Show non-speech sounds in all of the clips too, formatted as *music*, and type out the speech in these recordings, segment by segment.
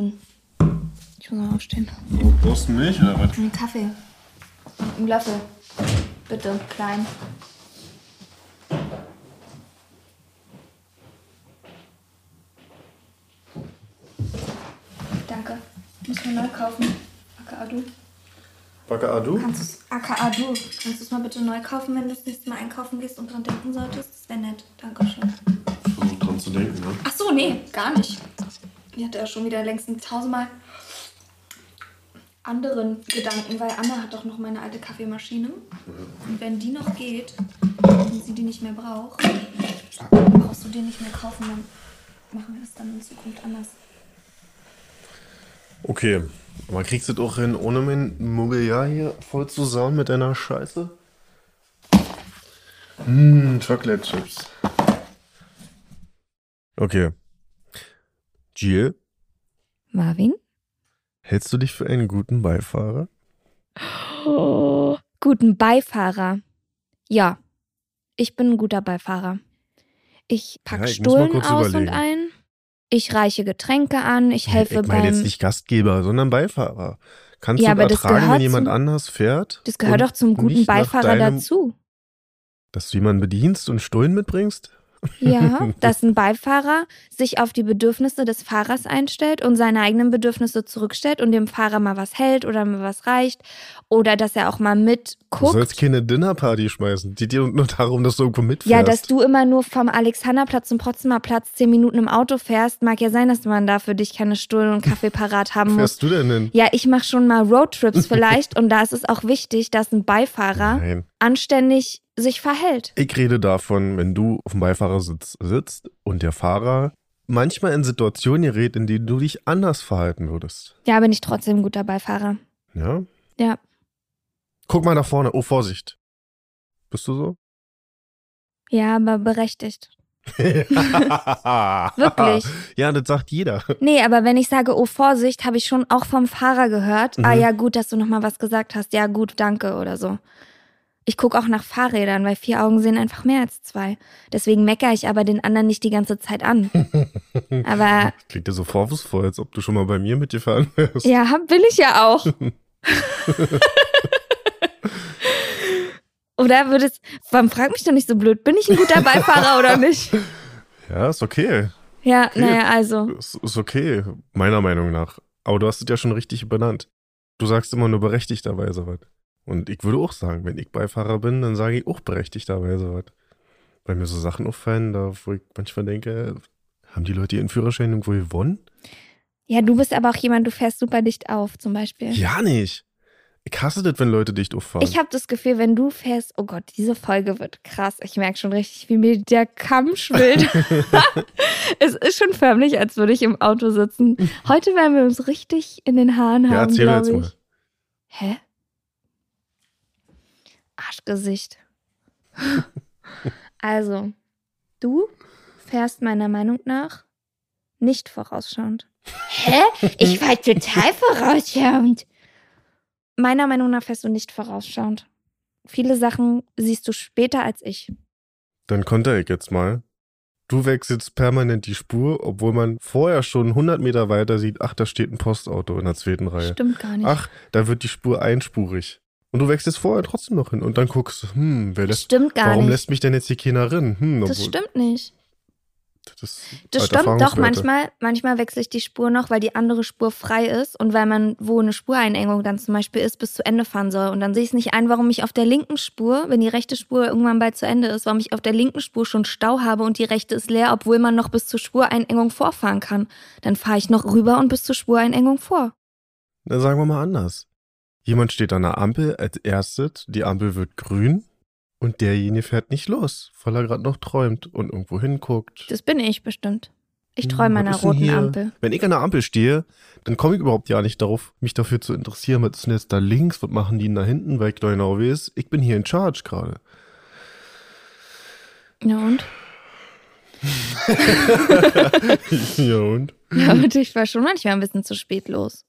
Dünn. Ich muss mal aufstehen. Du brauchst Milch oder was? Ein Kaffee. Ein Löffel. Bitte, klein. Danke. Muss man neu kaufen. AKA du. Backe Adu? Kannst du's, AKA du. Kannst du es mal bitte neu kaufen, wenn du das nächste Mal einkaufen gehst und dran denken solltest? Das wäre nett. Dankeschön. Versuch dran zu denken, ne? Ach so, nee, gar nicht. Ich hatte ja schon wieder längst tausendmal anderen Gedanken, weil Anna hat doch noch meine alte Kaffeemaschine. Und wenn die noch geht und sie die nicht mehr braucht, brauchst du die nicht mehr kaufen, dann machen wir das dann in Zukunft anders. Okay, aber kriegst du das auch hin, ohne mein Mobiliar hier voll zu sauen mit deiner Scheiße? Mmm, Chocolate Chips. Okay. Jill, Marvin? hältst du dich für einen guten Beifahrer? Oh, guten Beifahrer. Ja, ich bin ein guter Beifahrer. Ich pack Ja, Stullen aus und überlegen. ein. Ich reiche Getränke an. Ich helfe ich meine beim. jetzt nicht Gastgeber, sondern Beifahrer. Kannst Ja, du ertragen, wenn jemand zum- anders fährt? das gehört und doch zum guten Beifahrer deinem- dazu. Dass du jemanden bedienst und Stullen mitbringst? Ja, *laughs* dass ein Beifahrer sich auf die Bedürfnisse des Fahrers einstellt und seine eigenen Bedürfnisse zurückstellt und dem Fahrer mal was hält oder mal was reicht. Oder dass er auch mal Du mitguckt. sollst keine Dinnerparty schmeißen. Die dir nur darum, dass du irgendwo mitfährst. Ja, dass du immer nur vom Alexanderplatz zum Potsdamer Platz zehn Minuten im Auto fährst, mag ja sein, dass man da für dich keine Stullen und Kaffee parat *laughs* haben muss. fährst du denn hin? Ja, ich mache schon mal Roadtrips *laughs* vielleicht und da ist es auch wichtig, dass ein Beifahrer Nein. anständig sich verhält. Ich rede davon, wenn du auf dem Beifahrersitz sitzt und der Fahrer manchmal in Situationen gerät, in denen du dich anders verhalten würdest. Ja, bin ich trotzdem ein guter Beifahrer. Ja? Ja. Guck mal nach vorne. Oh, Vorsicht. Bist du so? Ja, aber berechtigt. *laughs* Wirklich? Ja, das sagt jeder. Nee, aber wenn ich sage, oh Vorsicht, habe ich schon auch vom Fahrer gehört. Ah Mhm. ja, gut, dass du nochmal was gesagt hast. Ja, gut, danke oder so. Ich gucke auch nach Fahrrädern, weil vier Augen sehen einfach mehr als zwei. Deswegen meckere ich aber den anderen nicht die ganze Zeit an. *laughs* aber Klingt dir so vorwurfsvoll, als ob du schon mal bei mir mitgefahren wärst. ja, will ich ja auch. *laughs* Oder würdest, warum frag mich doch nicht so blöd, bin ich ein guter Beifahrer oder nicht? *laughs* Ja, ist okay. Ja, Okay. naja, also. Ist, ist okay, meiner Meinung nach. Aber du hast es ja schon richtig benannt. Du sagst immer nur berechtigterweise was. Und ich würde auch sagen, wenn ich Beifahrer bin, dann sage ich auch berechtigterweise was. Weil mir so Sachen auffallen, da wo ich manchmal denke, haben die Leute ihren Führerschein irgendwo gewonnen? Ja, du bist aber auch jemand, du fährst super dicht auf, zum Beispiel. Ja nicht. Ich hasse das, wenn Leute dicht auffahren. Ich habe das Gefühl, wenn du fährst, oh Gott, diese Folge wird krass. Ich merke schon richtig, wie mir der Kamm schwillt. *laughs* *laughs* es ist schon förmlich, als würde ich im Auto sitzen. Heute werden wir uns richtig in den Haaren ja, haben, erzähl mir glaube jetzt ich. mal. Hä? Arschgesicht. *laughs* also, du fährst meiner Meinung nach nicht vorausschauend. Hä? Ich war total vorausschauend. Meiner Meinung nach fährst du nicht vorausschauend. Viele Sachen siehst du später als ich. Dann konnte ich jetzt mal. Du wechselst permanent die Spur, obwohl man vorher schon 100 Meter weiter sieht, ach, da steht ein Postauto in der zweiten Reihe. Stimmt gar nicht. Ach, da wird die Spur einspurig. Und du wechselst vorher trotzdem noch hin. Und dann guckst du, hm, wer lässt, stimmt gar warum nicht. lässt mich denn jetzt keiner rein? Hm, das stimmt nicht. Das, Das alte stimmt doch. Manchmal, manchmal wechsle ich die Spur noch, weil die andere Spur frei ist und weil man, wo eine Spureinengung dann zum Beispiel ist, bis zu Ende fahren soll. Und dann sehe ich es nicht ein, warum ich auf der linken Spur, wenn die rechte Spur irgendwann bald zu Ende ist, warum ich auf der linken Spur schon Stau habe und die rechte ist leer, obwohl man noch bis zur Spureinengung vorfahren kann. Dann fahre ich noch rüber und bis zur Spureinengung vor. Dann sagen wir mal anders. Jemand steht an der Ampel als erstes, die Ampel wird grün und derjenige fährt nicht los, weil er gerade noch träumt und irgendwo hinguckt. Das bin ich bestimmt. Ich Hm, träume ist denn roten? Ampel. Wenn ich an der Ampel stehe, dann komme ich überhaupt ja nicht darauf, mich dafür zu interessieren, was ist denn jetzt da links, was machen die denn da hinten, weil ich genau weiß, ich bin hier in Charge gerade. Ja und? *laughs* ja und? Ja, und ich war schon manchmal ein bisschen zu spät los.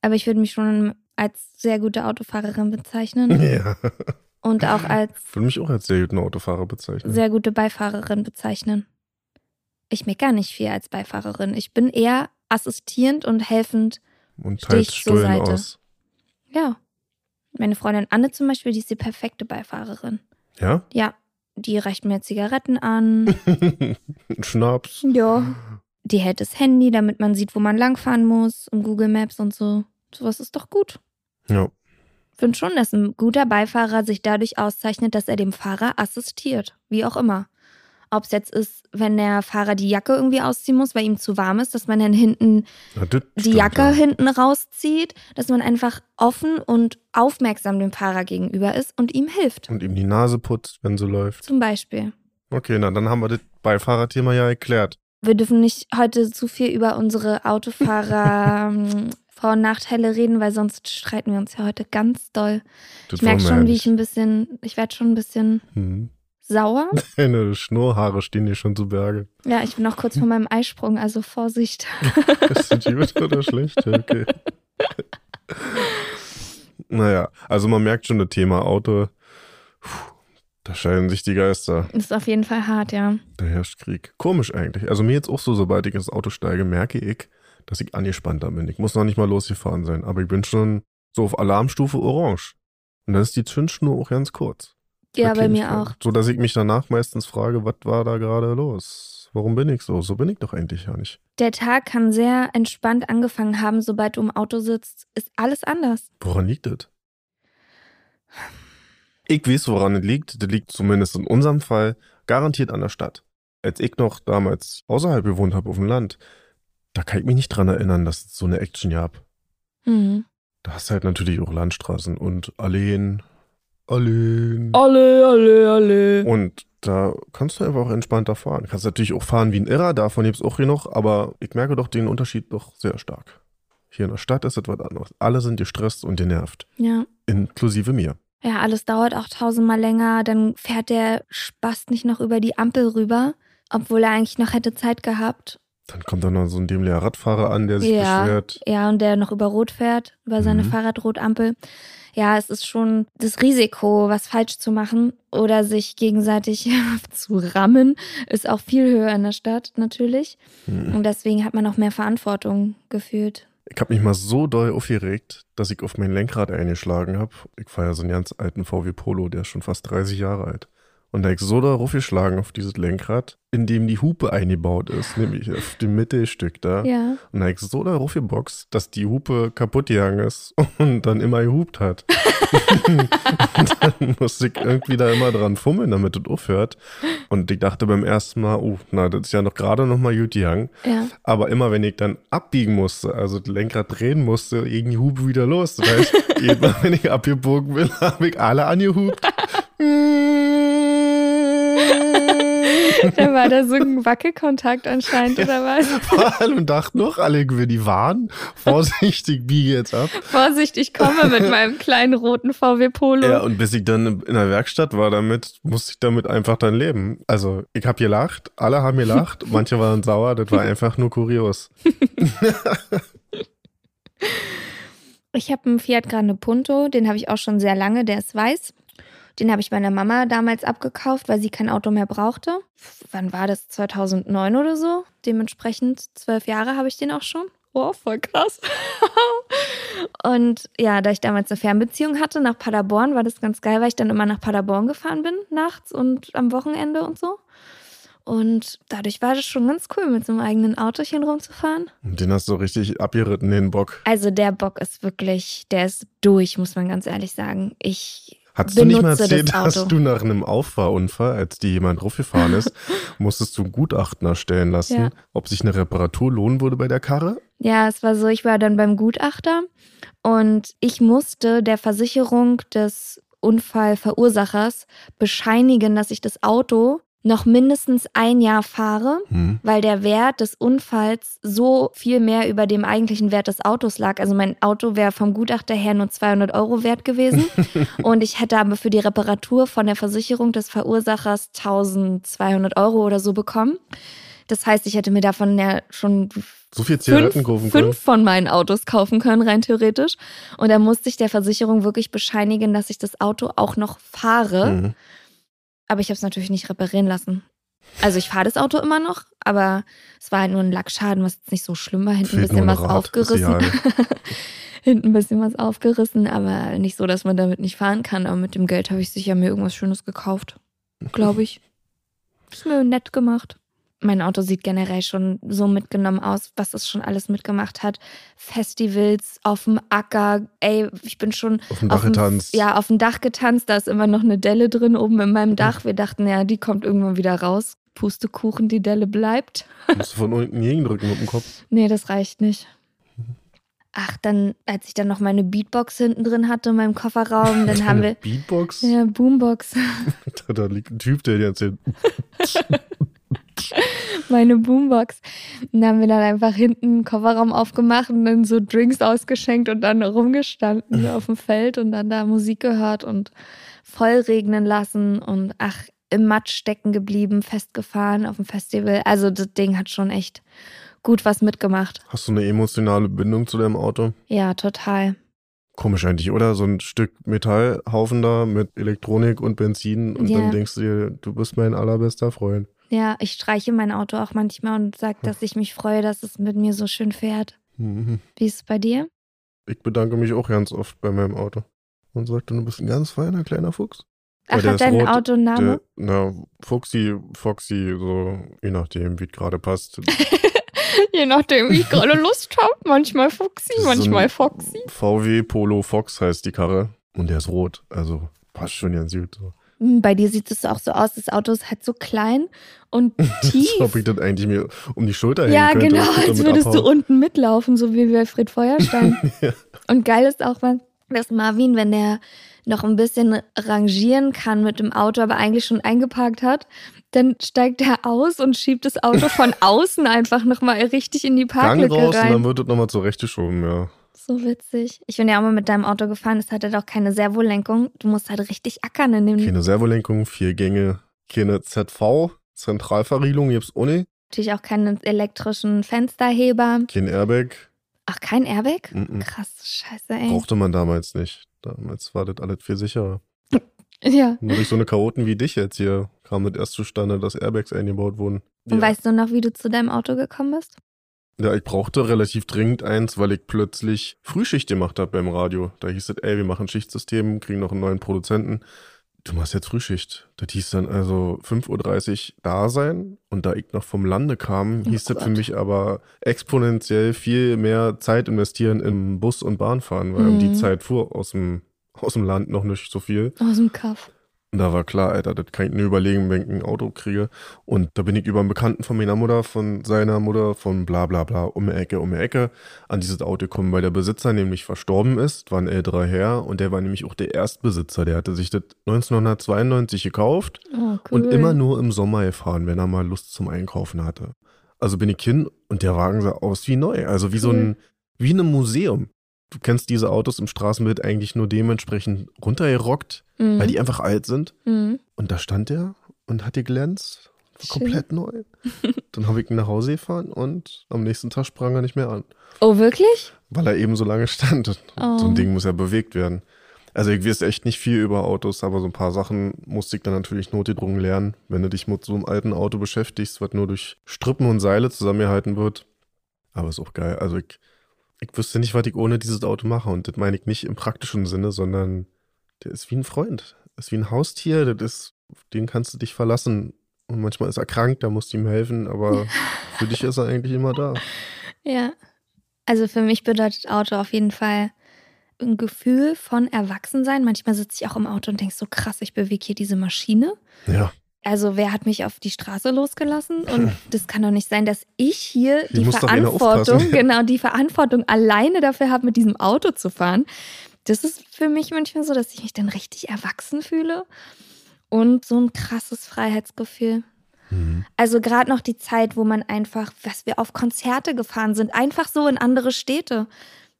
Aber ich würde mich schon als sehr gute Autofahrerin bezeichnen *laughs* Ja. und auch als Ich würde mich auch als sehr guten Autofahrer bezeichnen. sehr gute Beifahrerin bezeichnen. Ich meckere nicht viel als Beifahrerin. Ich bin eher assistierend und helfend. und teils Stullen Seite. aus. Ja. Meine Freundin Anne zum Beispiel, die ist die perfekte Beifahrerin. Ja? Ja, die reicht mir Zigaretten an. *laughs* Schnaps. ja. Die hält das Handy, damit man sieht, wo man langfahren muss, um Google Maps und so. Sowas ist doch gut. Ja. Ich finde schon, dass ein guter Beifahrer sich dadurch auszeichnet, dass er dem Fahrer assistiert. Wie auch immer. Ob es jetzt ist, wenn der Fahrer die Jacke irgendwie ausziehen muss, weil ihm zu warm ist, dass man dann hinten Na, die stimmt, Jacke ja. hinten rauszieht, dass man einfach offen und aufmerksam dem Fahrer gegenüber ist und ihm hilft. Und ihm die Nase putzt, wenn sie läuft. Zum Beispiel. Okay, na dann haben wir das Beifahrerthema ja erklärt. Wir dürfen nicht heute zu viel über unsere Autofahrer *laughs* Nachteile reden, weil sonst streiten wir uns ja heute ganz doll. Das Ich merke schon, wie ich ein bisschen, ich werde schon ein bisschen Hm. sauer. *laughs* Deine Schnurrhaare stehen dir schon zu Berge. Ja, ich bin auch kurz vor meinem Eisprung, also Vorsicht. Ist das gut oder schlecht? Okay. *laughs* naja, also man merkt schon, das Thema Auto, puh, da scheiden sich die Geister. Ist auf jeden Fall hart, ja. Da herrscht Krieg. Komisch eigentlich. Also mir jetzt auch so, sobald ich ins Auto steige, merke ich, dass ich angespannter bin. Ich muss noch nicht mal losgefahren sein, aber ich bin schon so auf Alarmstufe orange. Und dann ist die Zündschnur auch ganz kurz. Ja, bei mir auch. So dass ich mich danach meistens frage, was war da gerade los? Warum bin ich so? So bin ich doch eigentlich ja nicht. Der Tag kann sehr entspannt angefangen haben, sobald du im Auto sitzt, ist alles anders. Woran liegt das? Ich weiß, woran es liegt. Das liegt zumindest in unserem Fall garantiert an der Stadt. Als ich noch damals außerhalb gewohnt habe auf dem Land, da kann ich mich nicht dran erinnern, dass es so eine Action gab. Mhm. Da hast du halt natürlich auch Landstraßen und Alleen. Alleen. Alle, alle, alle. Und da kannst du einfach auch entspannter fahren. Kannst natürlich auch fahren wie ein Irrer, davon gibt es auch genug, aber ich merke doch den Unterschied doch sehr stark. Hier in der Stadt ist etwas anderes. Alle sind gestresst und genervt. Ja. Inklusive mir. Ja, alles dauert auch tausendmal länger. Dann fährt der Spast nicht noch über die Ampel rüber, obwohl er eigentlich noch hätte Zeit gehabt. Dann kommt dann noch so ein dämlicher Radfahrer an, der sich Ja. beschwert. Ja, und der noch über Rot fährt, über seine Mhm. Fahrradrotampel. Ja, es ist schon das Risiko, was falsch zu machen oder sich gegenseitig *laughs* zu rammen, ist auch viel höher in der Stadt natürlich. Hm. Und deswegen hat man auch mehr Verantwortung gefühlt. Ich habe mich mal so doll aufgeregt, dass ich auf mein Lenkrad eingeschlagen habe. Ich fahre ja so einen ganz alten VW Polo, der ist schon fast 30 Jahre alt. Und da hab ich so darauf geschlagen auf dieses Lenkrad, in dem die Hupe eingebaut ist, nämlich auf dem Mittelstück da. Ja. Und da hab ich so darauf geboxt, dass die Hupe kaputt gegangen ist und dann immer gehupt hat. *laughs* und dann musste ich irgendwie da immer dran fummeln, damit es aufhört. Und ich dachte beim ersten Mal, oh, na, das ist ja noch gerade noch mal gut gegangen. Ja. Aber immer wenn ich dann abbiegen musste, also das Lenkrad drehen musste, ging die Hupe wieder los. Das heißt, *laughs* jedes Mal, wenn ich abgebogen bin, *laughs* habe ich alle angehupt. *laughs* Da war da so ein Wackelkontakt anscheinend, oder was? *laughs* und dachten noch alle, wir die waren. Vorsichtig, biege jetzt ab. Vorsicht, ich komme mit meinem kleinen roten VW Polo. Ja, und bis ich dann in der Werkstatt war damit, musste ich damit einfach dann leben. Also, ich habe gelacht, alle haben gelacht, *laughs* manche waren sauer, das war einfach nur kurios. Ich habe einen Fiat Grande Punto, den habe ich auch schon sehr lange, der ist weiß. Den habe ich meiner Mama damals abgekauft, weil sie kein Auto mehr brauchte. Wann war das? 2009 oder so? Dementsprechend zwölf Jahre habe ich den auch schon. Oh, voll krass. *laughs* und ja, da ich damals eine Fernbeziehung hatte nach Paderborn, war das ganz geil, weil ich dann immer nach Paderborn gefahren bin, nachts und am Wochenende und so. Und dadurch war das schon ganz cool, mit so einem eigenen Autochen rumzufahren. Und den hast du richtig abgeritten, den Bock. Also der Bock ist wirklich, der ist durch, muss man ganz ehrlich sagen. Ich Hattest du nicht mal erzählt, das dass du nach einem Auffahrunfall, als dir jemand draufgefahren ist, *laughs* musstest du ein Gutachten erstellen lassen, Ja. ob sich eine Reparatur lohnen würde bei der Karre? Ja, es war so, ich war dann beim Gutachter und ich musste der Versicherung des Unfallverursachers bescheinigen, dass ich das Auto noch mindestens ein Jahr fahre, Hm. weil der Wert des Unfalls so viel mehr über dem eigentlichen Wert des Autos lag. Also mein Auto wäre vom Gutachter her nur 200 Euro wert gewesen *laughs* und ich hätte aber für die Reparatur von der Versicherung des Verursachers 1200 Euro oder so bekommen. Das heißt, ich hätte mir davon ja schon So viel Zigaretten fünf, fünf von meinen Autos kaufen können, rein theoretisch. Und da musste ich der Versicherung wirklich bescheinigen, dass ich das Auto auch noch fahre. Mhm. Aber ich habe es natürlich nicht reparieren lassen. Also ich fahre das Auto immer noch, aber es war halt nur ein Lackschaden, was jetzt nicht so schlimm war. Hinten ein bisschen was Rad, aufgerissen. *laughs* Hinten ein bisschen was aufgerissen, aber nicht so, dass man damit nicht fahren kann. Aber mit dem Geld habe ich sicher mir irgendwas Schönes gekauft. Glaube ich. Ist mir nett gemacht. Mein Auto sieht generell schon so mitgenommen aus, was es schon alles mitgemacht hat. Festivals auf dem Acker. Ey, ich bin schon Auf dem Dach getanzt. ja, auf dem Dach getanzt. Da ist immer noch eine Delle drin oben in meinem Dach. Wir dachten, ja, die kommt irgendwann wieder raus. Pustekuchen, die Delle bleibt. *laughs* Musst du von unten gegendrücken mit dem Kopf. Nee, das reicht nicht. Ach, dann, als ich dann noch meine Beatbox hinten drin hatte in meinem Kofferraum, dann haben wir. Beatbox? Ja, Boombox. *laughs* Da, da liegt ein Typ, der dir erzählt. *laughs* meine Boombox. Und dann haben wir dann einfach hinten einen Kofferraum aufgemacht und dann so Drinks ausgeschenkt und dann rumgestanden *laughs* auf dem Feld und dann da Musik gehört und voll regnen lassen und ach, im Matsch stecken geblieben, festgefahren auf dem Festival. Also das Ding hat schon echt gut was mitgemacht. Hast du eine emotionale Bindung zu deinem Auto? Ja, total. Komisch eigentlich, oder? So ein Stück Metallhaufen da mit Elektronik und Benzin und Ja. dann denkst du dir, du bist mein allerbester Freund. Ja, ich streiche mein Auto auch manchmal und sage, dass ich mich freue, dass es mit mir so schön fährt. Mhm. Wie ist es bei dir? Ich bedanke mich auch ganz oft bei meinem Auto. Und sagte, du bist ein ganz feiner kleiner Fuchs. Ach, hat dein rot, Auto einen Namen? Na, Fuchsi, Foxy, so, je nachdem, wie es gerade passt. *laughs* Je nachdem, wie ich gerade Lust habe. Manchmal Fuchsi, So manchmal ein Foxy. VW Polo Fox heißt die Karre. Und der ist rot. Also passt schon ganz gut. So. Hm, Bei dir sieht es auch so aus, das Auto ist halt so klein und *laughs* Als tief. ob ich das eigentlich mir um die Schulter hängen ja, genau, als würdest du abhauen. unten mitlaufen, so wie bei Fred Feuerstein. *laughs* Ja. Und geil ist auch, dass Marvin, wenn der noch ein bisschen rangieren kann mit dem Auto, aber eigentlich schon eingeparkt hat, dann steigt er aus und schiebt das Auto von *laughs* außen einfach nochmal richtig in die Gang Parklücke raus und dann rein. wird das nochmal zurechtgeschoben, ja. So witzig. Ich bin ja auch mal mit deinem Auto gefahren, es hatte doch keine Servolenkung. Du musst halt richtig ackern in dem. Keine Servolenkung, vier Gänge, keine ZV, Zentralverriegelung gibt's ohne, Natürlich auch keinen elektrischen Fensterheber. kein Airbag. Ach, kein Airbag? Mhm. Krass, scheiße, ey. Brauchte man damals nicht. Damals war das alles viel sicherer. *laughs* Ja. Nur durch so eine Chaoten wie dich jetzt hier kam das erst zustande, dass Airbags eingebaut wurden. Und Ja. weißt du noch, wie du zu deinem Auto gekommen bist? Ja, ich brauchte relativ dringend eins, weil ich plötzlich Frühschicht gemacht habe beim Radio. Da hieß es, ey, wir machen Schichtsystem, kriegen noch einen neuen Produzenten. Du machst jetzt Frühschicht. Das hieß dann also 5.30 Uhr da sein. Und da ich noch vom Lande kam, Oh hieß das für mich aber exponentiell viel mehr Zeit investieren im Bus- und Bahnfahren, weil um die Mhm. Zeit fuhr aus dem, aus dem Land noch nicht so viel. Aus dem Kaff. Und da war klar, Alter, das kann ich nur überlegen, wenn ich ein Auto kriege. Und da bin ich über einen Bekannten von meiner Mutter, von seiner Mutter, von bla bla bla, um die Ecke, um die Ecke, an dieses Auto gekommen, weil der Besitzer nämlich verstorben ist, war ein älterer Herr und der war nämlich auch der Erstbesitzer. Der hatte sich das 1992 gekauft Oh, cool. und immer nur im Sommer gefahren, wenn er mal Lust zum Einkaufen hatte. Also bin ich hin und der Wagen sah aus wie neu, also wie so ein, wie in einem Museum. Du kennst diese Autos im Straßenbild eigentlich nur dementsprechend runtergerockt, Mhm. weil die einfach alt sind. Mhm. Und da stand er und hat geglänzt. Komplett neu. *laughs* Dann habe ich ihn nach Hause gefahren und am nächsten Tag sprang er nicht mehr an. Oh, wirklich? Weil er eben so lange stand. Und Oh. So ein Ding muss ja bewegt werden. Also ich weiß echt nicht viel über Autos, aber so ein paar Sachen musste ich dann natürlich notgedrungen lernen. Wenn du dich mit so einem alten Auto beschäftigst, was nur durch Strippen und Seile zusammengehalten wird. Aber ist auch geil. Also ich, ich wüsste nicht, was ich ohne dieses Auto mache. Und das meine ich nicht im praktischen Sinne, sondern der ist wie ein Freund. Das ist wie ein Haustier. Das ist, auf den kannst du dich verlassen. Und manchmal ist er krank, da musst du ihm helfen, aber *laughs* für dich ist er eigentlich immer da. Ja. Also für mich bedeutet Auto auf jeden Fall ein Gefühl von Erwachsensein. Manchmal sitze ich auch im Auto und denke so krass, ich bewege hier diese Maschine. Ja. Also wer hat mich auf die Straße losgelassen? Und *laughs* das kann doch nicht sein, dass ich hier Hier die Verantwortung, *laughs* *laughs* genau, die Verantwortung alleine dafür habe, mit diesem Auto zu fahren. Das ist für mich manchmal so, dass ich mich dann richtig erwachsen fühle. Und so ein krasses Freiheitsgefühl. Mhm. Also gerade noch die Zeit, wo man einfach, was wir auf Konzerte gefahren sind, einfach so in andere Städte.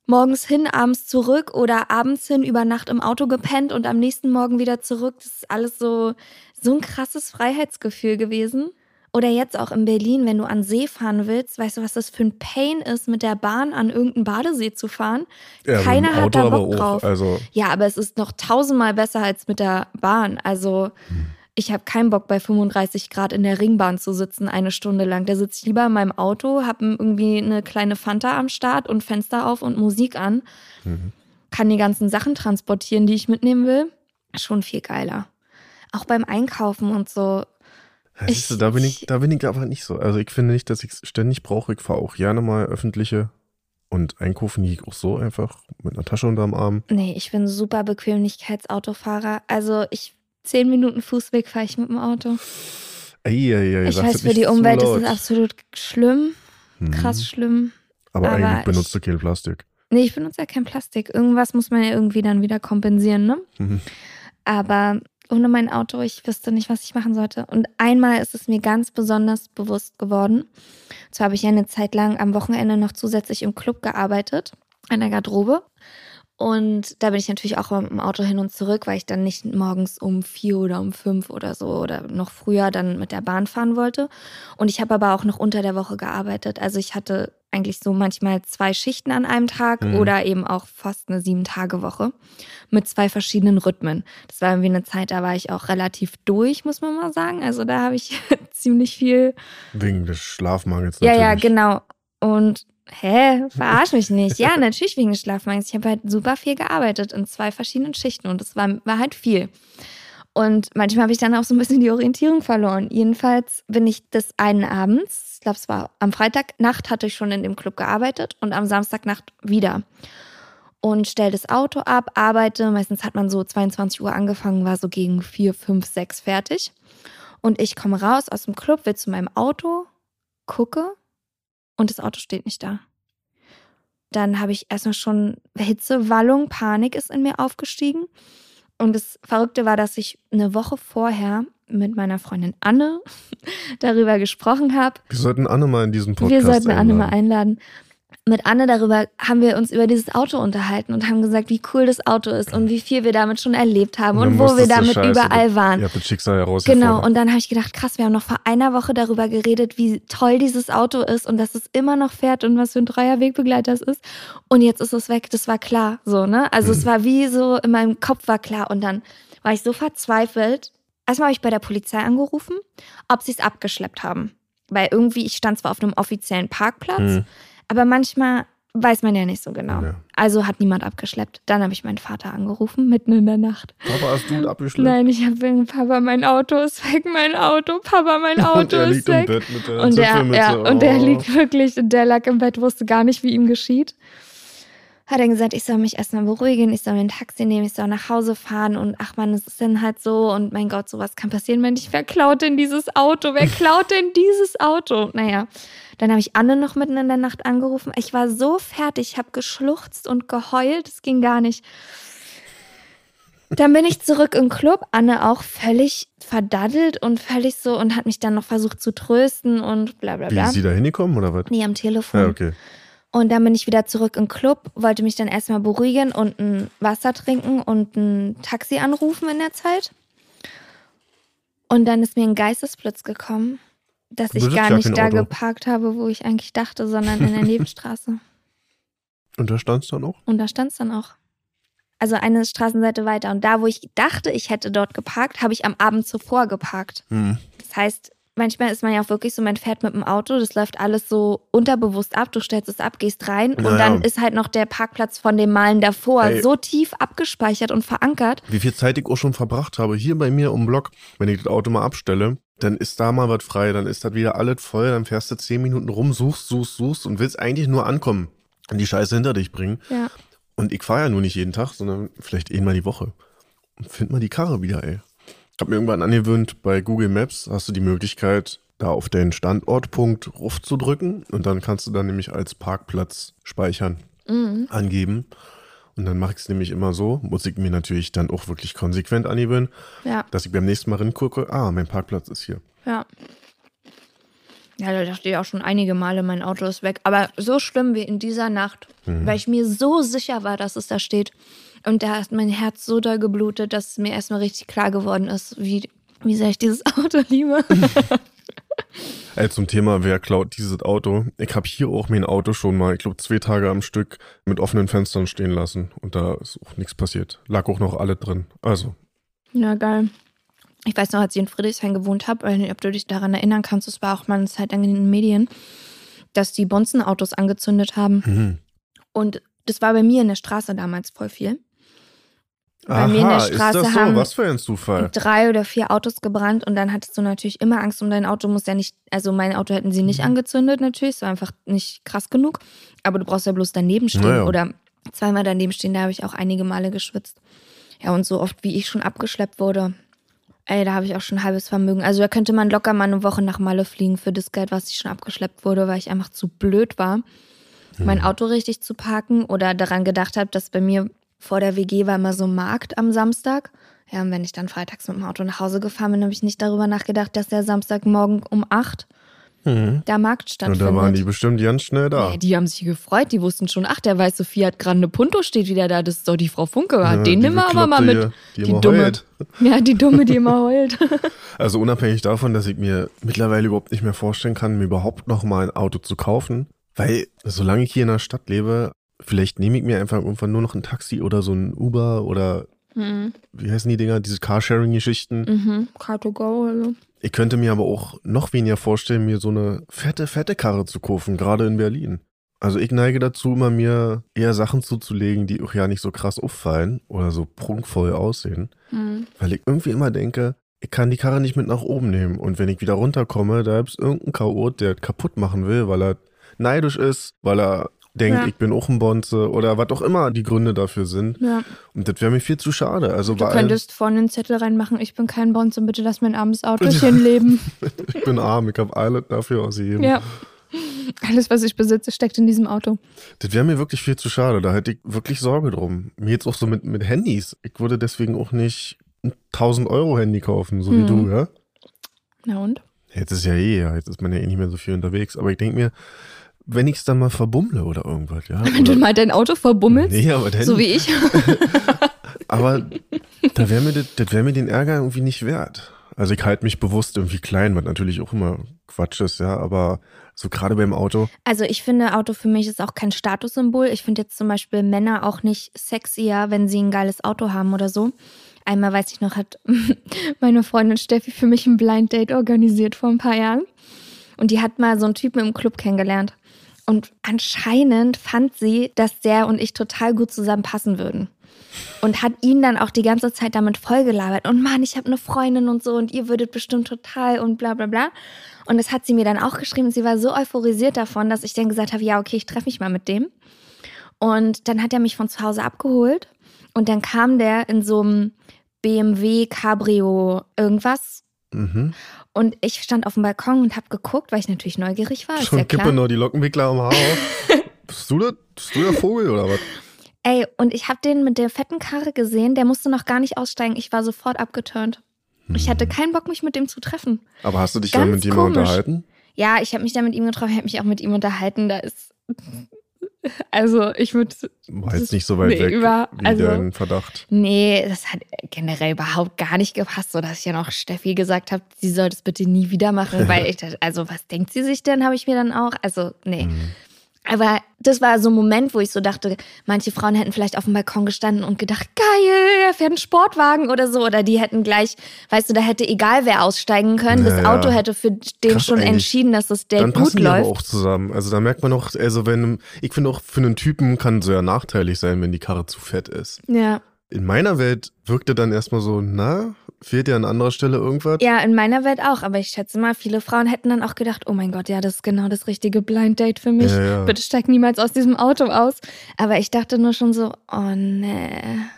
Morgens hin, abends zurück oder abends hin, über Nacht im Auto gepennt und am nächsten Morgen wieder zurück. Das ist alles so, so ein krasses Freiheitsgefühl gewesen. Oder jetzt auch in Berlin, wenn du an See fahren willst, weißt du, was das für ein Pain ist, mit der Bahn an irgendeinen Badesee zu fahren? Ja, Keiner hat da aber Bock auch. drauf. Also, Ja, aber es ist noch tausendmal besser als mit der Bahn. Also ich habe keinen Bock bei 35 Grad in der Ringbahn zu sitzen, eine Stunde lang. Da sitze ich lieber in meinem Auto, habe irgendwie eine kleine Fanta am Start und Fenster auf und Musik an. Mhm. Kann die ganzen Sachen transportieren, die ich mitnehmen will. Schon viel geiler. Auch beim Einkaufen und so. ja, siehst du, Ich- da bin ich, ich- da bin ich aber nicht so. Also ich finde nicht, dass ich es ständig brauche. Ich fahre auch gerne mal öffentliche und einkaufen gehe ich auch so einfach mit einer Tasche unterm Arm. Nee, ich bin super Bequemlichkeitsautofahrer. Also ich zehn Minuten Fußweg fahre ich mit dem Auto. Eieiei, Ich sag's weiß, jetzt für die Umwelt ist laut. es absolut schlimm. Mhm. Krass schlimm. Aber, aber eigentlich benutzt ich- du kein Plastik. Nee, ich benutze ja kein Plastik. Irgendwas muss man ja irgendwie dann wieder kompensieren, ne? Mhm. Aber ohne mein Auto, ich wüsste nicht, was ich machen sollte. Und einmal ist es mir ganz besonders bewusst geworden. Zwar habe ich eine Zeit lang am Wochenende noch zusätzlich im Club gearbeitet, an der Garderobe. Und da bin ich natürlich auch mit dem Auto hin und zurück, weil ich dann nicht morgens um vier oder um fünf oder so oder noch früher dann mit der Bahn fahren wollte. Und ich habe aber auch noch unter der Woche gearbeitet. Also ich hatte eigentlich so manchmal zwei Schichten an einem Tag Mhm. oder eben auch fast eine Sieben-Tage-Woche mit zwei verschiedenen Rhythmen. Das war irgendwie eine Zeit, da war ich auch relativ durch, muss man mal sagen. Also da habe ich *laughs* ziemlich viel Wegen des Schlafmangels ja, ja, natürlich. genau. Und hä, verarsch mich nicht. Ja, natürlich wegen Schlafmangels. Ich habe halt super viel gearbeitet in zwei verschiedenen Schichten und es war, war halt viel. Und manchmal habe ich dann auch so ein bisschen die Orientierung verloren. Jedenfalls bin ich des einen Abends, ich glaube, es war am Freitagnacht, hatte ich schon in dem Club gearbeitet und am Samstagnacht wieder. Und stell das Auto ab, arbeite. Meistens hat man so 22 Uhr angefangen, war so gegen 4, 5, 6 fertig. Und ich komme raus aus dem Club, will zu meinem Auto, gucke und das Auto steht nicht da. Dann habe ich erstmal schon Hitze, Wallung, Panik ist in mir aufgestiegen. Und das Verrückte war, dass ich eine Woche vorher mit meiner Freundin Anne *laughs* darüber gesprochen habe. Wir sollten Anne mal in diesen Podcast Wir sollten Anne mal einladen. Mit Anne darüber haben wir uns über dieses Auto unterhalten und haben gesagt, wie cool das Auto ist und wie viel wir damit schon erlebt haben Und und, wo wir damit Scheiße, überall waren. Ihr habt das Schicksal herausgefordert. Genau, und dann habe ich gedacht, krass, wir haben noch vor einer Woche darüber geredet, wie toll dieses Auto ist und dass es immer noch fährt und was für ein treuer Wegbegleiter es ist. Und jetzt ist es weg, das war klar, so, ne? Also es war wie so, in meinem Kopf war klar und dann war ich so verzweifelt. Erstmal habe ich bei der Polizei angerufen, ob sie es abgeschleppt haben. Weil irgendwie, ich stand zwar auf einem offiziellen Parkplatz, Hm. Aber manchmal weiß man ja nicht so genau. Ja. Also hat niemand abgeschleppt. Dann habe ich meinen Vater angerufen, mitten in der Nacht. Papa, hast du ihn abgeschleppt? Nein, ich habe wegen Papa, mein Auto ist weg, mein Auto, Papa, mein *laughs* Auto und er ist liegt im weg. Bett mit der und der, ja, und der Oh. liegt wirklich, der lag im Bett, wusste gar nicht, wie ihm geschieht. Hat er gesagt, ich soll mich erstmal beruhigen, ich soll mir ein Taxi nehmen, ich soll nach Hause fahren und ach man, es ist dann halt so und mein Gott, sowas kann passieren, wenn ich, wer klaut denn dieses Auto? Wer klaut denn *laughs* dieses Auto? Naja, dann habe ich Anne noch mitten in der Nacht angerufen. Ich war so fertig, ich habe geschluchzt und geheult, es ging gar nicht. Dann bin ich zurück im Club, Anne auch völlig verdaddelt und völlig so und hat mich dann noch versucht zu trösten und bla bla Wie bla. ist sie da hingekommen oder was? Nee, am Telefon. Ja, okay. Und dann bin ich wieder zurück im Club, wollte mich dann erstmal beruhigen und ein Wasser trinken und ein Taxi anrufen in der Zeit. Und dann ist mir ein Geistesblitz gekommen, dass Du ich gar ja nicht da Auto. geparkt habe, wo ich eigentlich dachte, sondern in der *laughs* Nebenstraße. Und da stand es dann auch? Und da stand es dann auch. Also eine Straßenseite weiter. Und da, wo ich dachte, ich hätte dort geparkt, habe ich am Abend zuvor geparkt. Hm. Das heißt, manchmal ist man ja auch wirklich so, man fährt mit dem Auto, das läuft alles so unterbewusst ab, du stellst es ab, gehst rein und Naja. dann ist halt noch der Parkplatz von dem Malen davor Ey. so tief abgespeichert und verankert. Wie viel Zeit ich auch schon verbracht habe, hier bei mir um Block, wenn ich das Auto mal abstelle, dann ist da mal was frei, dann ist das wieder alles voll, dann fährst du zehn Minuten rum, suchst, suchst, suchst und willst eigentlich nur ankommen und die Scheiße hinter dich bringen. Ja. Und ich fahre ja nur nicht jeden Tag, sondern vielleicht einmal die Woche. Und find mal die Karre wieder, ey. Ich habe mir irgendwann angewöhnt, bei Google Maps hast du die Möglichkeit, da auf den Standortpunkt Ruf zu drücken und dann kannst du dann nämlich als Parkplatz speichern angeben. Und dann mache ich es nämlich immer so, muss ich mir natürlich dann auch wirklich konsequent angewöhnen, Ja, dass ich beim nächsten Mal hingucke, ah, mein Parkplatz ist hier. ja. Ja, da dachte ich auch schon einige Male, mein Auto ist weg. Aber so schlimm wie in dieser Nacht, weil ich mir so sicher war, dass es da steht. Und da hat mein Herz so doll geblutet, dass mir erstmal richtig klar geworden ist, wie, wie sehr ich dieses *laughs* Auto liebe. *laughs* Ey, zum Thema, wer klaut dieses Auto? Ich habe hier auch mein Auto schon mal, ich glaube, zwei Tage am Stück mit offenen Fenstern stehen lassen. Und da ist auch nichts passiert. Lag auch noch alle drin. Also, Ja, geil. Ich weiß noch, als ich in Friedrichshain gewohnt habe, ob du dich daran erinnern kannst, es war auch mal eine Zeit lang in den Medien, dass die Bonzenautos angezündet haben. mhm. Und das war bei mir in der Straße damals voll viel. Bei mir in der ist Straße das so? haben- Was für ein Zufall. drei oder vier Autos gebrannt und dann hattest du natürlich immer Angst um dein Auto. Muss ja nicht, also mein Auto hätten sie nicht Mhm. angezündet natürlich, es war einfach nicht krass genug. Aber du brauchst ja bloß daneben stehen Naja. oder zweimal daneben stehen. Da habe ich auch einige Male geschwitzt. Ja und so oft wie ich schon abgeschleppt wurde, ey, da habe ich auch schon ein halbes Vermögen. Also da könnte man locker mal eine Woche nach Malle fliegen für das Geld, was ich schon abgeschleppt wurde, weil ich einfach zu blöd war, mein Mhm. Auto richtig zu parken oder daran gedacht habe, dass bei mir vor der WG war immer so ein Markt am Samstag. Ja, und wenn ich dann freitags mit dem Auto nach Hause gefahren bin, habe ich nicht darüber nachgedacht, dass der Samstagmorgen um 8 Mhm. der Markt Und stattfindet. da waren die bestimmt ganz schnell da. Nee, die haben sich gefreut, die wussten schon, ach, der weiße Fiat Grande Punto steht wieder da, das ist doch die Frau Funke. Ja, den die nehmen wir aber mal mit. Hier, die immer dumme. heult. Ja, die Dumme, die immer heult. *laughs* Also unabhängig davon, dass ich mir mittlerweile überhaupt nicht mehr vorstellen kann, mir überhaupt noch mal ein Auto zu kaufen, weil solange ich hier in der Stadt lebe, vielleicht nehme ich mir einfach irgendwann nur noch ein Taxi oder so ein Uber oder mhm. wie heißen die Dinger, diese Carsharing-Geschichten. Mhm. Car2Go, also. Ich könnte mir aber auch noch weniger vorstellen, mir so eine fette, fette Karre zu kaufen, gerade in Berlin. Also ich neige dazu, immer mir eher Sachen zuzulegen, die auch ja nicht so krass auffallen oder so prunkvoll aussehen. Mhm. Weil ich irgendwie immer denke, ich kann die Karre nicht mit nach oben nehmen. Und wenn ich wieder runterkomme, da ist irgendein Chaot, der kaputt machen will, weil er neidisch ist, weil er denkt, Ja. ich bin auch ein Bonze oder was auch immer die Gründe dafür sind. Ja. Und das wäre mir viel zu schade. Also Du könntest vorne einen Zettel reinmachen, ich bin kein Bonze, bitte lass mein armes Autochen *laughs* leben. ich bin arm, ich habe alles dafür ausgegeben. Ja. Alles, was ich besitze, steckt in diesem Auto. Das wäre mir wirklich viel zu schade. Da hätte ich wirklich Sorge drum. Mir jetzt auch so mit, mit Handys. Ich würde deswegen auch nicht ein 1000 Euro Handy kaufen, so wie Hm. du, ja? Na und? Jetzt ist ja eh, ja, jetzt ist man ja eh nicht mehr so viel unterwegs. Aber ich denke mir, wenn ich es dann mal verbummle oder irgendwas, ja. Wenn du Oder, mal dein Auto verbummelst, nee, aber dann, so wie ich. *laughs* aber *laughs* da wäre mir, das, das wär mir den Ärger irgendwie nicht wert. Also ich halte mich bewusst irgendwie klein, was natürlich auch immer Quatsch ist, ja. Aber so gerade beim Auto, Also ich finde, Auto für mich ist auch kein Statussymbol. Ich finde jetzt zum Beispiel Männer auch nicht sexier, wenn sie ein geiles Auto haben oder so. Einmal weiß ich noch, hat *laughs* meine Freundin Steffi für mich ein Blind Date organisiert vor ein paar Jahren. Und die hat mal so einen Typen im Club kennengelernt. Und anscheinend fand sie, dass der und ich total gut zusammenpassen würden. Und hat ihn dann auch die ganze Zeit damit vollgelabert. Und Mann, ich habe eine Freundin und so und ihr würdet bestimmt total und bla bla bla. Und das hat sie mir dann auch geschrieben. Sie war so euphorisiert davon, dass ich dann gesagt habe, ja, okay, ich treffe mich mal mit dem. Und dann hat er mich von zu Hause abgeholt. Und dann kam der in so einem BMW Cabrio irgendwas. mhm. Und ich stand auf dem Balkon und habe geguckt, weil ich natürlich neugierig war. Schon ja kippe noch die Lockenwickler am Haar. *laughs* Bist du das? Bist du der Vogel oder was? Ey, und ich habe den mit der fetten Karre gesehen. Der musste noch gar nicht aussteigen. Ich war sofort abgeturnt. Ich hatte keinen Bock, mich mit dem zu treffen. Aber hast du dich Ganz dann mit komisch. unterhalten? Ja, ich habe mich dann mit ihm getroffen, ich habe mich auch mit ihm unterhalten. Da ist. *laughs* Also, ich würde. War jetzt nicht so weit Nee, weg über- wie also- dein Verdacht. Nee, das hat generell überhaupt gar nicht gepasst, so dass ich ja noch Steffi gesagt habe, sie soll das bitte nie wieder machen, weil *laughs* ich dachte, also was denkt sie sich denn, habe ich mir dann auch, also nee. Mhm. Aber das war so ein Moment, wo ich so dachte, manche Frauen hätten vielleicht auf dem Balkon gestanden und gedacht, geil, er fährt einen Sportwagen oder so. Oder die hätten gleich, weißt du, da hätte egal wer aussteigen können. Das Naja. Auto hätte für den Krass schon eigentlich. entschieden, dass das Date Dann gut die aber läuft. auch zusammen. Also da merkt man auch, also wenn, ich finde auch für einen Typen kann es sehr nachteilig sein, wenn die Karre zu fett ist. Ja. In meiner Welt wirkte dann erstmal so, na, Fehlt dir an anderer Stelle irgendwas? Ja, in meiner Welt auch. Aber ich schätze mal, viele Frauen hätten dann auch gedacht, oh mein Gott, ja, das ist genau das richtige Blind Date für mich. Ja, ja. Bitte steig niemals aus diesem Auto aus. Aber ich dachte nur schon so, oh nee.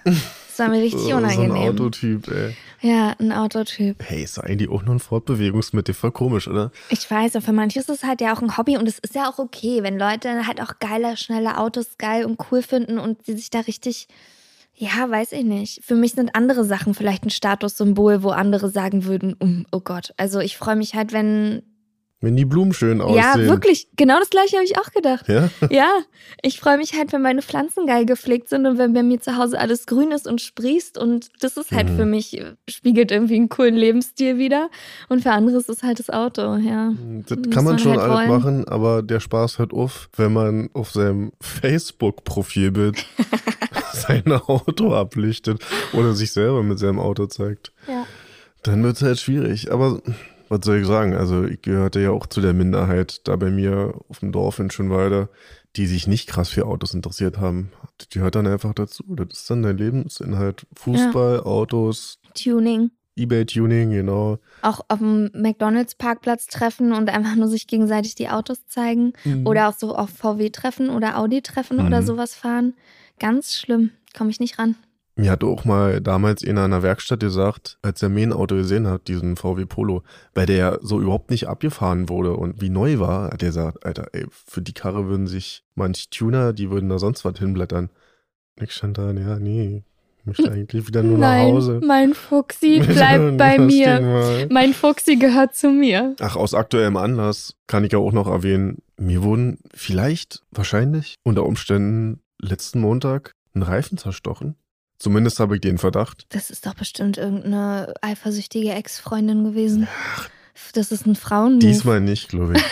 Das war mir richtig *laughs* So ein unangenehm. Autotyp, ey. ja, ein Autotyp. Hey, ist eigentlich auch nur ein Fortbewegungsmittel. Voll komisch, oder? Ich weiß, und für manche ist es halt ja auch ein Hobby und es ist ja auch okay, wenn Leute halt auch geile, schnelle Autos geil und cool finden und sie sich da richtig, ja, weiß ich nicht. Für mich sind andere Sachen vielleicht ein Statussymbol, wo andere sagen würden, um, oh Gott. Also ich freue mich halt, wenn, Wenn die Blumen schön aussehen. ja, wirklich, genau das gleiche habe ich auch gedacht. Ja? *laughs* Ja, ich freue mich halt, wenn meine Pflanzen geil gepflegt sind und wenn bei mir zu Hause alles grün ist und sprießt. Und das ist halt Mhm. für mich, spiegelt irgendwie einen coolen Lebensstil wieder. Und für andere ist es halt das Auto, ja. Das Muss kann man man schon halt alles wollen. machen, aber der Spaß hört auf, wenn man auf seinem *laughs* Facebook-Profilbild *laughs* sein Auto ablichtet oder sich selber mit seinem Auto zeigt. Ja. Dann wird es halt schwierig. Aber was soll ich sagen? Also ich gehörte ja auch zu der Minderheit da bei mir auf dem Dorf in Schönwalde, die sich nicht krass für Autos interessiert haben. Das gehört dann einfach dazu. Das ist dann dein Lebensinhalt. Fußball, Autos, Tuning. Ebay-Tuning, genau. Auch auf dem McDonalds-Parkplatz treffen und einfach nur sich gegenseitig die Autos zeigen. Mhm. Oder auch so auf VW-Treffen oder Audi-Treffen oder Mhm. sowas fahren. Ganz schlimm. Komme ich nicht ran. Mir hat auch mal damals in einer Werkstatt gesagt, als er mir ein Auto gesehen hat, diesen VW Polo, weil der so überhaupt nicht abgefahren wurde und wie neu war, hat er gesagt, Alter, ey, für die Karre würden sich manch Tuner, die würden da sonst was hinblättern. Ich stand da, ja, nee, ich möchte eigentlich wieder nur nach Hause. mein Fuchsi *laughs* bleibt bei mir. Mein Fuchsi gehört zu mir. Ach, aus aktuellem Anlass kann ich ja auch noch erwähnen, mir wurden vielleicht, wahrscheinlich, unter Umständen letzten Montag ein Reifen zerstochen. Zumindest habe ich den Verdacht. Das ist doch bestimmt irgendeine eifersüchtige Ex-Freundin gewesen. Das ist ein Frauen. Diesmal nicht, glaube ich.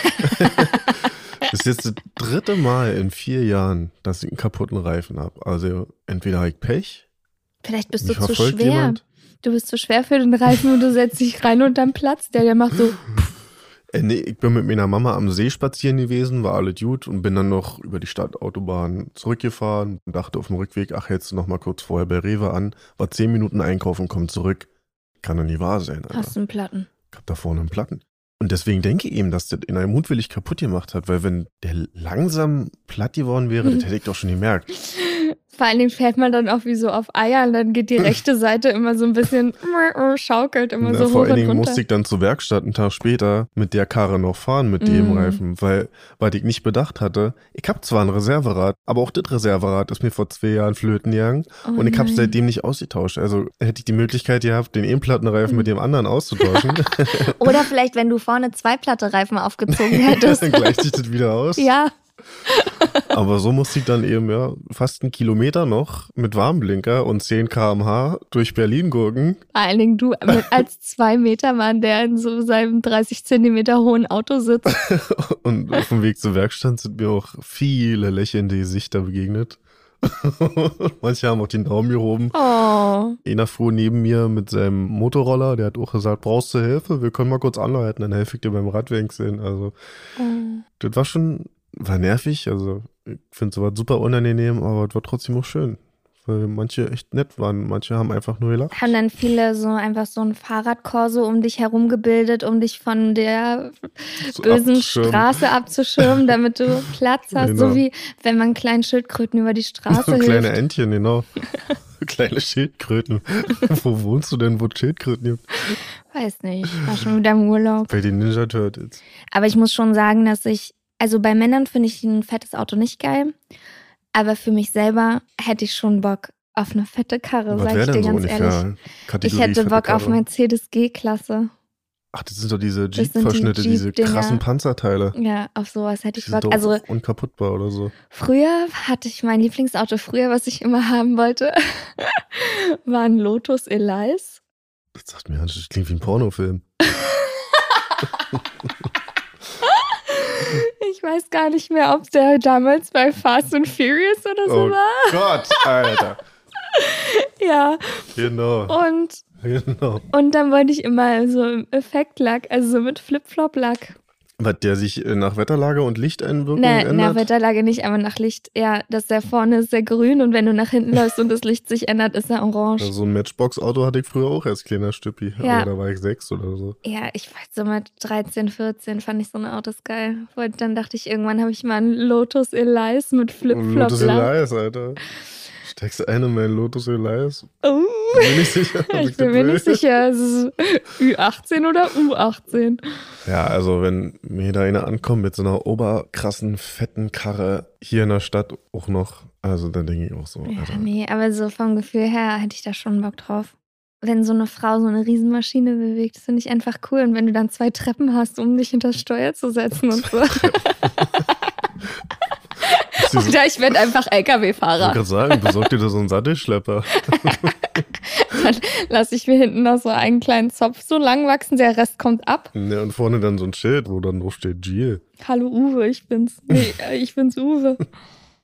das *laughs* ist jetzt das dritte Mal in vier Jahren, dass ich einen kaputten Reifen habe. Also entweder habe ich Pech, Vielleicht bist du zu schwer. jemand. Du bist zu schwer für den Reifen und du setzt dich rein und dann platzt der. Der macht so. *laughs* Äh, nee, ich bin mit meiner Mama am See spazieren gewesen, war alles gut und bin dann noch über die Stadtautobahn zurückgefahren und dachte auf dem Rückweg, ach, hältst du noch mal kurz vorher bei Rewe an, war zehn Minuten einkaufen, komm zurück. Kann doch nie wahr sein, Alter. Hast du einen Platten. Ich hab da vorne einen Platten. Und deswegen denke ich eben, dass das in einem mutwillig kaputt gemacht hat, weil wenn der langsam platt geworden wäre, das hätte ich doch schon gemerkt. *laughs* Vor allen Dingen fährt man dann auch wie so auf Eiern. Dann geht die rechte *laughs* Seite immer so ein bisschen schaukelt immer Na, so vor hoch allen und Dingen runter. musste ich dann zur Werkstatt einen Tag später mit der Karre noch fahren, mit dem Mm. Reifen, weil, weil ich nicht bedacht hatte, ich habe zwar ein Reserverad, aber auch das Reserverad ist mir vor zwei Jahren flöten gegangen Oh und ich habe nein. seitdem nicht ausgetauscht. Also hätte ich die Möglichkeit gehabt, den Ebenplattenreifen mit dem anderen auszutauschen, *laughs* *laughs* Oder vielleicht, wenn du vorne zwei platte Reifen aufgezogen hättest. dann gleicht sich das wieder aus. ja. *laughs* Aber so musste ich dann eben ja fast einen Kilometer noch mit Warnblinker und 10 km/h durch Berlin gurken. Vor allen Dingen du *laughs* als zwei Meter Mann, der in so seinem 30 Zentimeter hohen Auto sitzt. *laughs* Und auf dem Weg zur Werkstatt sind mir auch viele lächelnde Gesichter begegnet. Manche haben auch den Daumen gehoben. Oh. Einer fuhr neben mir mit seinem Motorroller, der hat auch gesagt, brauchst du Hilfe? Wir können mal kurz anhalten, dann helfe ich dir beim Radwechseln. Also, oh. das war schon, war nervig. Also, ich finde sowas super unangenehm, aber es war trotzdem auch schön. Weil manche echt nett waren. Manche haben einfach nur gelacht. Haben dann viele so einfach so ein Fahrradkorso um dich herum gebildet, um dich von der So bösen abzuschirmen. Straße abzuschirmen, damit du *laughs* Platz hast. Genau. So wie wenn man kleinen Schildkröten über die *laughs* Straße So kleine hilft. Entchen, genau. *laughs* kleine Schildkröten. Wo wohnst du denn, wo Schildkröten gibt? Weiß nicht, ich war schon wieder im Urlaub. Bei den Ninja Turtles. Aber ich muss schon sagen, dass ich, also bei Männern finde ich ein fettes Auto nicht geil. Aber für mich selber hätte ich schon Bock auf eine fette Karre, Was sag wäre ich dir so ganz ungefähr? ehrlich. Kategorie Ich hätte Bock auf Karre? Mercedes G-Klasse. Ach, das sind doch diese sind die Jeep-Verschnitte, diese krassen Panzerteile. Ja, auf sowas hätte ich Bock. Also unkaputtbar oder so. früher hatte ich mein Lieblingsauto, früher, was ich immer haben wollte, *laughs* war ein Lotus Elise. Das sagt mir, das klingt wie ein Pornofilm. *laughs* Ich weiß gar nicht mehr, ob der damals bei Fast and Furious oder so Oh war. *laughs* Gott, Alter. Ja, Genau, und genau. Und dann wollte ich immer so im Effektlack, also so mit Flip-Flop-Lack. Was, der sich äh, nach Wetterlage und Lichteinwirkung Na, ändert? na, Wetterlage nicht, aber nach Licht. Ja, das da vorne ist sehr grün und wenn du nach hinten läufst und das Licht sich ändert, ist er orange. Also so ein Matchbox-Auto hatte ich früher auch als kleiner Stüppi. Ja. Aber da war ich sechs oder so. Ja, ich weiß so mit 13, 14 fand ich so eine Autos geil. Und dann dachte ich, irgendwann habe ich mal einen Lotus Elise mit Flip-Flop. Lotus Elias, Alter. Steigst du ein in meinen Lotus Elias? Oh, Bin ich sicher. ich bin mir nicht sicher. *laughs* Ist es Ü18 oder U18? Ja, also wenn mir da einer ankommt mit so einer oberkrassen, fetten Karre hier in der Stadt auch noch, also dann denke ich auch so, Ja, Alter. nee, aber so vom Gefühl her hätte ich da schon Bock drauf. Wenn so eine Frau so eine Riesenmaschine bewegt, finde ich einfach cool. Und wenn du dann zwei Treppen hast, um dich hinter Steuer zu setzen und so. *laughs* So- Oder ich werde einfach Ich LKW-Fahrer. gerade sagen, besorg dir da so einen Sattelschlepper. *laughs* Dann lasse ich mir hinten noch so einen kleinen Zopf so lang wachsen, der Rest kommt ab. Ja, und vorne dann so ein Schild, wo dann drauf steht Giel. Hallo Uwe, ich bin's. Nee, *laughs* äh, ich bin's Uwe.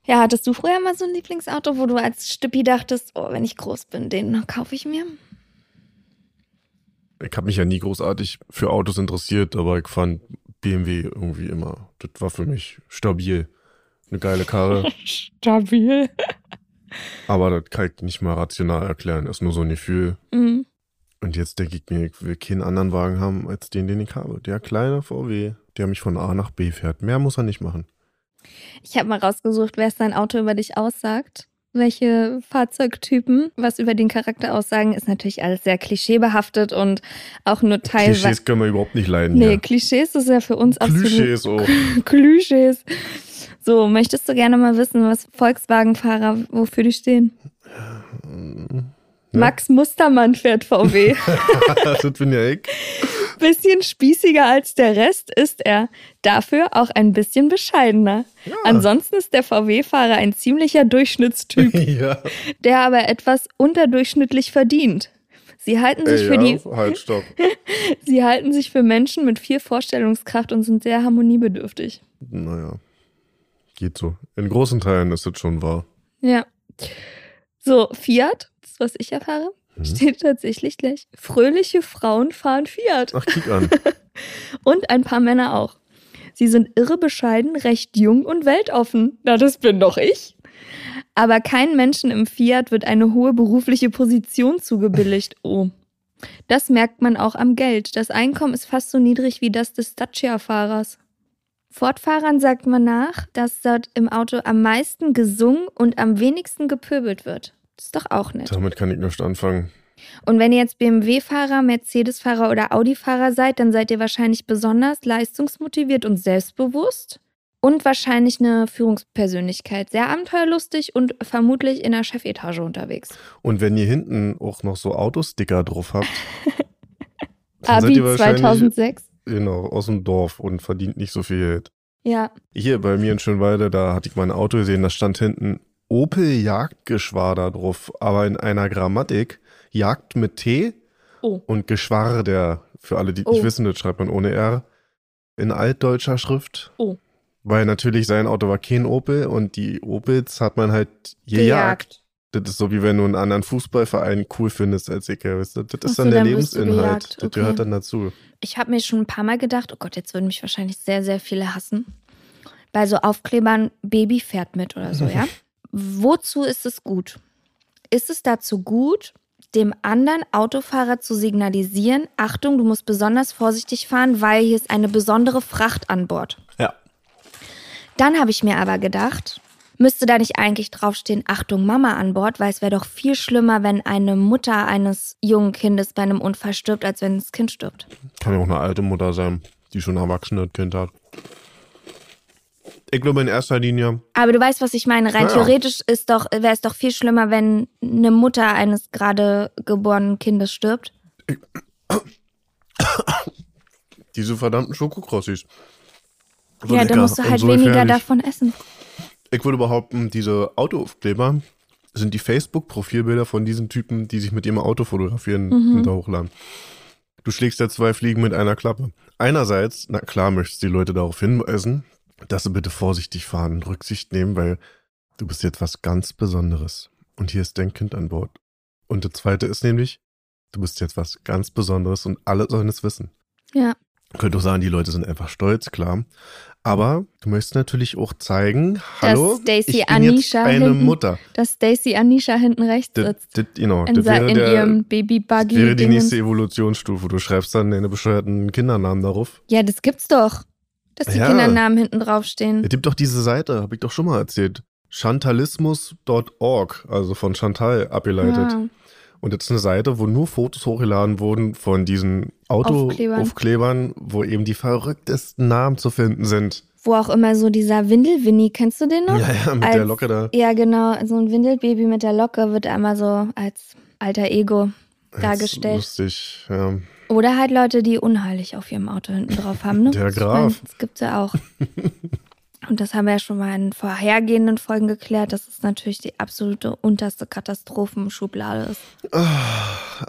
Ja, hattest du früher mal so ein Lieblingsauto, wo du als Stüppi dachtest, oh, wenn ich groß bin, den kaufe ich mir? Ich habe mich ja nie großartig für Autos interessiert, aber ich fand BMW irgendwie immer, das war für mich stabil. Eine geile Karre, *laughs* Stabil. aber das kann ich nicht mal rational erklären, ist nur so ein Gefühl. Mhm. Und jetzt denke ich mir, ich will keinen anderen Wagen haben als den, den ich habe. Der kleine VW, der mich von A nach B fährt. Mehr muss er nicht machen. Ich habe mal rausgesucht, wer sein Auto über dich aussagt. Welche Fahrzeugtypen, was über den Charakter aussagen, ist natürlich alles sehr klischeebehaftet und auch nur teilweise. Klischees können wir überhaupt nicht leiden. Nee, hier. Klischees ist ja für uns absolut. Klischees auch. *laughs* Klischees. So, möchtest du gerne mal wissen, was Volkswagen-Fahrer, wofür die stehen? Ja. Max Mustermann fährt VW. *laughs* das bin ja ich. Bisschen spießiger als der Rest ist er. Dafür auch ein bisschen bescheidener. Ansonsten ist der VW-Fahrer ein ziemlicher Durchschnittstyp, *laughs* ja. der aber etwas unterdurchschnittlich verdient. Sie halten sich Ey, für ja, die, halt, stopp. *laughs* sie halten sich für Menschen mit viel Vorstellungskraft und sind sehr harmoniebedürftig. Naja, geht so. In großen Teilen ist das schon wahr. Ja. So, Fiat, das was ich erfahre, Mhm. steht tatsächlich gleich. Fröhliche Frauen fahren Fiat. Ach, kick an. *laughs* Und ein paar Männer auch. Sie sind irre bescheiden, recht jung und weltoffen. Na, das bin doch ich. Aber kein Menschen im Fiat wird eine hohe berufliche Position zugebilligt. *laughs* Oh. Das merkt man auch am Geld. Das Einkommen ist fast so niedrig wie das des Dacia-Fahrers. Fortfahrern sagt man nach, dass dort im Auto am meisten gesungen und am wenigsten gepöbelt wird. Das ist doch auch nett. Damit kann ich nicht anfangen. Und wenn ihr jetzt BMW-Fahrer, Mercedes-Fahrer oder Audi-Fahrer seid, dann seid ihr wahrscheinlich besonders leistungsmotiviert und selbstbewusst. Und wahrscheinlich eine Führungspersönlichkeit. Sehr abenteuerlustig und vermutlich in der Chefetage unterwegs. Und wenn ihr hinten auch noch so Autosticker drauf habt, *laughs* Abi ihr wahrscheinlich 2006. genau, aus dem Dorf und verdient nicht so viel Geld. Ja. Hier bei mir in Schönwalde, da hatte ich mein Auto gesehen, da stand hinten Opel Jagdgeschwader drauf, aber in einer Grammatik Jagd mit T Oh. und Geschwader, für alle, die Oh. nicht wissen, das schreibt man ohne R, in altdeutscher Schrift. Oh. Weil natürlich sein Auto war kein Opel und die Opels hat man halt gejagt. Das ist so wie wenn du einen anderen Fußballverein cool findest als ich. Weißt du? Das ist so, dann der dann Lebensinhalt. gejagt, Das okay. gehört dann dazu. Ich habe mir schon ein paar Mal gedacht, oh Gott, jetzt würden mich wahrscheinlich sehr, sehr viele hassen. Bei so Aufklebern, Baby fährt mit oder so, ja? *laughs* Wozu ist es gut? Ist es dazu gut, dem anderen Autofahrer zu signalisieren, Achtung, du musst besonders vorsichtig fahren, weil hier ist eine besondere Fracht an Bord. Ja. Dann habe ich mir aber gedacht, müsste da nicht eigentlich draufstehen, Achtung, Mama an Bord, weil es wäre doch viel schlimmer, wenn eine Mutter eines jungen Kindes bei einem Unfall stirbt, als wenn das Kind stirbt. Kann ja auch eine alte Mutter sein, die schon ein erwachsenes Kind hat. Ich glaube in erster Linie, Aber du weißt, was ich meine. Rein Ja, ja. theoretisch ist doch, wäre es doch viel schlimmer, wenn eine Mutter eines gerade geborenen Kindes stirbt. diese verdammten Schokokrossis. So ja, dann musst du halt so weniger gefährlich. davon essen. Ich würde behaupten, diese Autoaufkleber sind die Facebook-Profilbilder von diesen Typen, die sich mit ihrem Auto fotografieren Mhm. und da hochladen. Du schlägst ja zwei Fliegen mit einer Klappe. Einerseits, na klar, möchtest du die Leute darauf hinweisen, dass sie bitte vorsichtig fahren und Rücksicht nehmen, weil du bist jetzt was ganz Besonderes. Und hier ist dein Kind an Bord. Und das zweite ist nämlich, du bist jetzt was ganz Besonderes und alle sollen es wissen. Ja. Könnte auch sagen, die Leute sind einfach stolz, klar. Aber du möchtest natürlich auch zeigen, hallo, Stacey ich bin jetzt Anisha eine hinten- Mutter. Dass Stacy Anisha hinten rechts Das, sitzt. das, genau, In, das sa- wäre, in der, ihrem das Babybuggy. wäre die nächste Evolutionsstufe. Du schreibst dann deine bescheuerten Kindernamen darauf. Ja, das gibt's doch. Dass die Ja. Kindernamen hinten draufstehen. Es gibt doch diese Seite, habe ich doch schon mal erzählt. Chantalismus.org, also von Chantal abgeleitet. Ah. Und das ist eine Seite, wo nur Fotos hochgeladen wurden von diesen Aufklebern. Autoaufklebern, wo eben die verrücktesten Namen zu finden sind. Wo auch immer so dieser Windelwinnie, kennst du den noch? Ja, ja, mit Als- der Locke da. Ja, genau. So ein Windelbaby mit der Locke wird einmal so als alter Ego Das dargestellt. ist Lustig, ja. Oder halt Leute, die unheilig auf ihrem Auto hinten drauf haben. Ne? Der Graf. mein, Das gibt's ja auch. *laughs* Und das haben wir ja schon mal in vorhergehenden Folgen geklärt, dass es natürlich die absolute unterste Katastrophenschublade ist. Ah,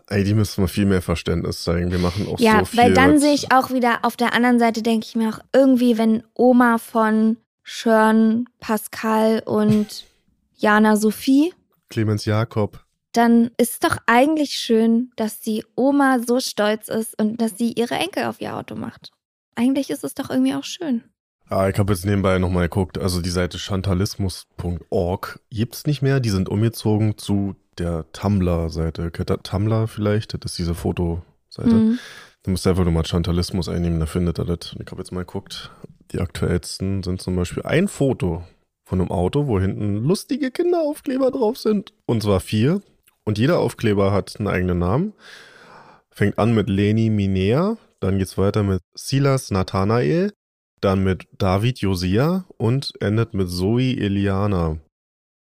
ey, die müssen wir viel mehr Verständnis zeigen. Wir machen auch Ja, so viel. weil dann sehe ich auch wieder auf der anderen Seite, denke ich mir auch irgendwie, wenn Oma von Schörn, Pascal und Jana Sophie, Clemens Jakob. Dann ist doch eigentlich schön, dass die Oma so stolz ist und dass sie ihre Enkel auf ihr Auto macht. Eigentlich ist es doch irgendwie auch schön. Ah, ich habe jetzt nebenbei nochmal geguckt. Also die Seite chantalismus.org gibt's nicht mehr. Die sind umgezogen zu der Tumblr-Seite. Kennt ihr Tumblr vielleicht? Das ist diese Fotoseite. Mhm. Du musst einfach nur mal Chantalismus einnehmen, da findet er das. Ich habe jetzt mal geguckt. Die aktuellsten sind zum Beispiel ein Foto von einem Auto, wo hinten lustige Kinderaufkleber drauf sind. Und zwar vier. Und jeder Aufkleber hat einen eigenen Namen. Fängt an mit Leni Minea, dann geht's weiter mit Silas Nathanael, dann mit David Josia und endet mit Zoe Eliana.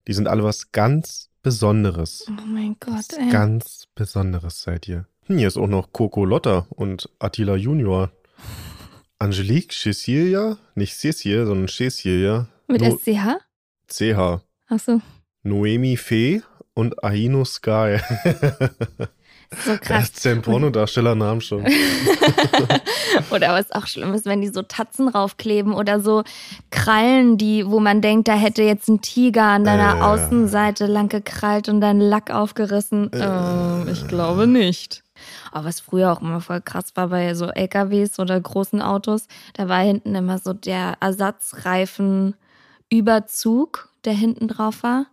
Die sind alle was ganz Besonderes. Oh mein Gott, Was ey. ganz Besonderes seid ihr. Hm, Hier ist auch noch Coco Lotta und Attila Junior. *laughs* Angelique Cecilia, nicht Cecil, sondern Cecilia. Mit No- SCH? CH. Achso, Noemi Fee und Ahino Sky. so krass. ist ein Pornodarstellernamen schon. *laughs* oder was auch schlimm ist, wenn die so Tatzen raufkleben oder so Krallen, die, wo man denkt, da hätte jetzt ein Tiger an deiner Äh. Außenseite lang gekrallt und dein Lack aufgerissen. Äh. Ähm, ich glaube nicht. Aber was früher auch immer voll krass war bei so LKWs oder großen Autos, da war hinten immer so der Ersatzreifenüberzug, der hinten drauf war.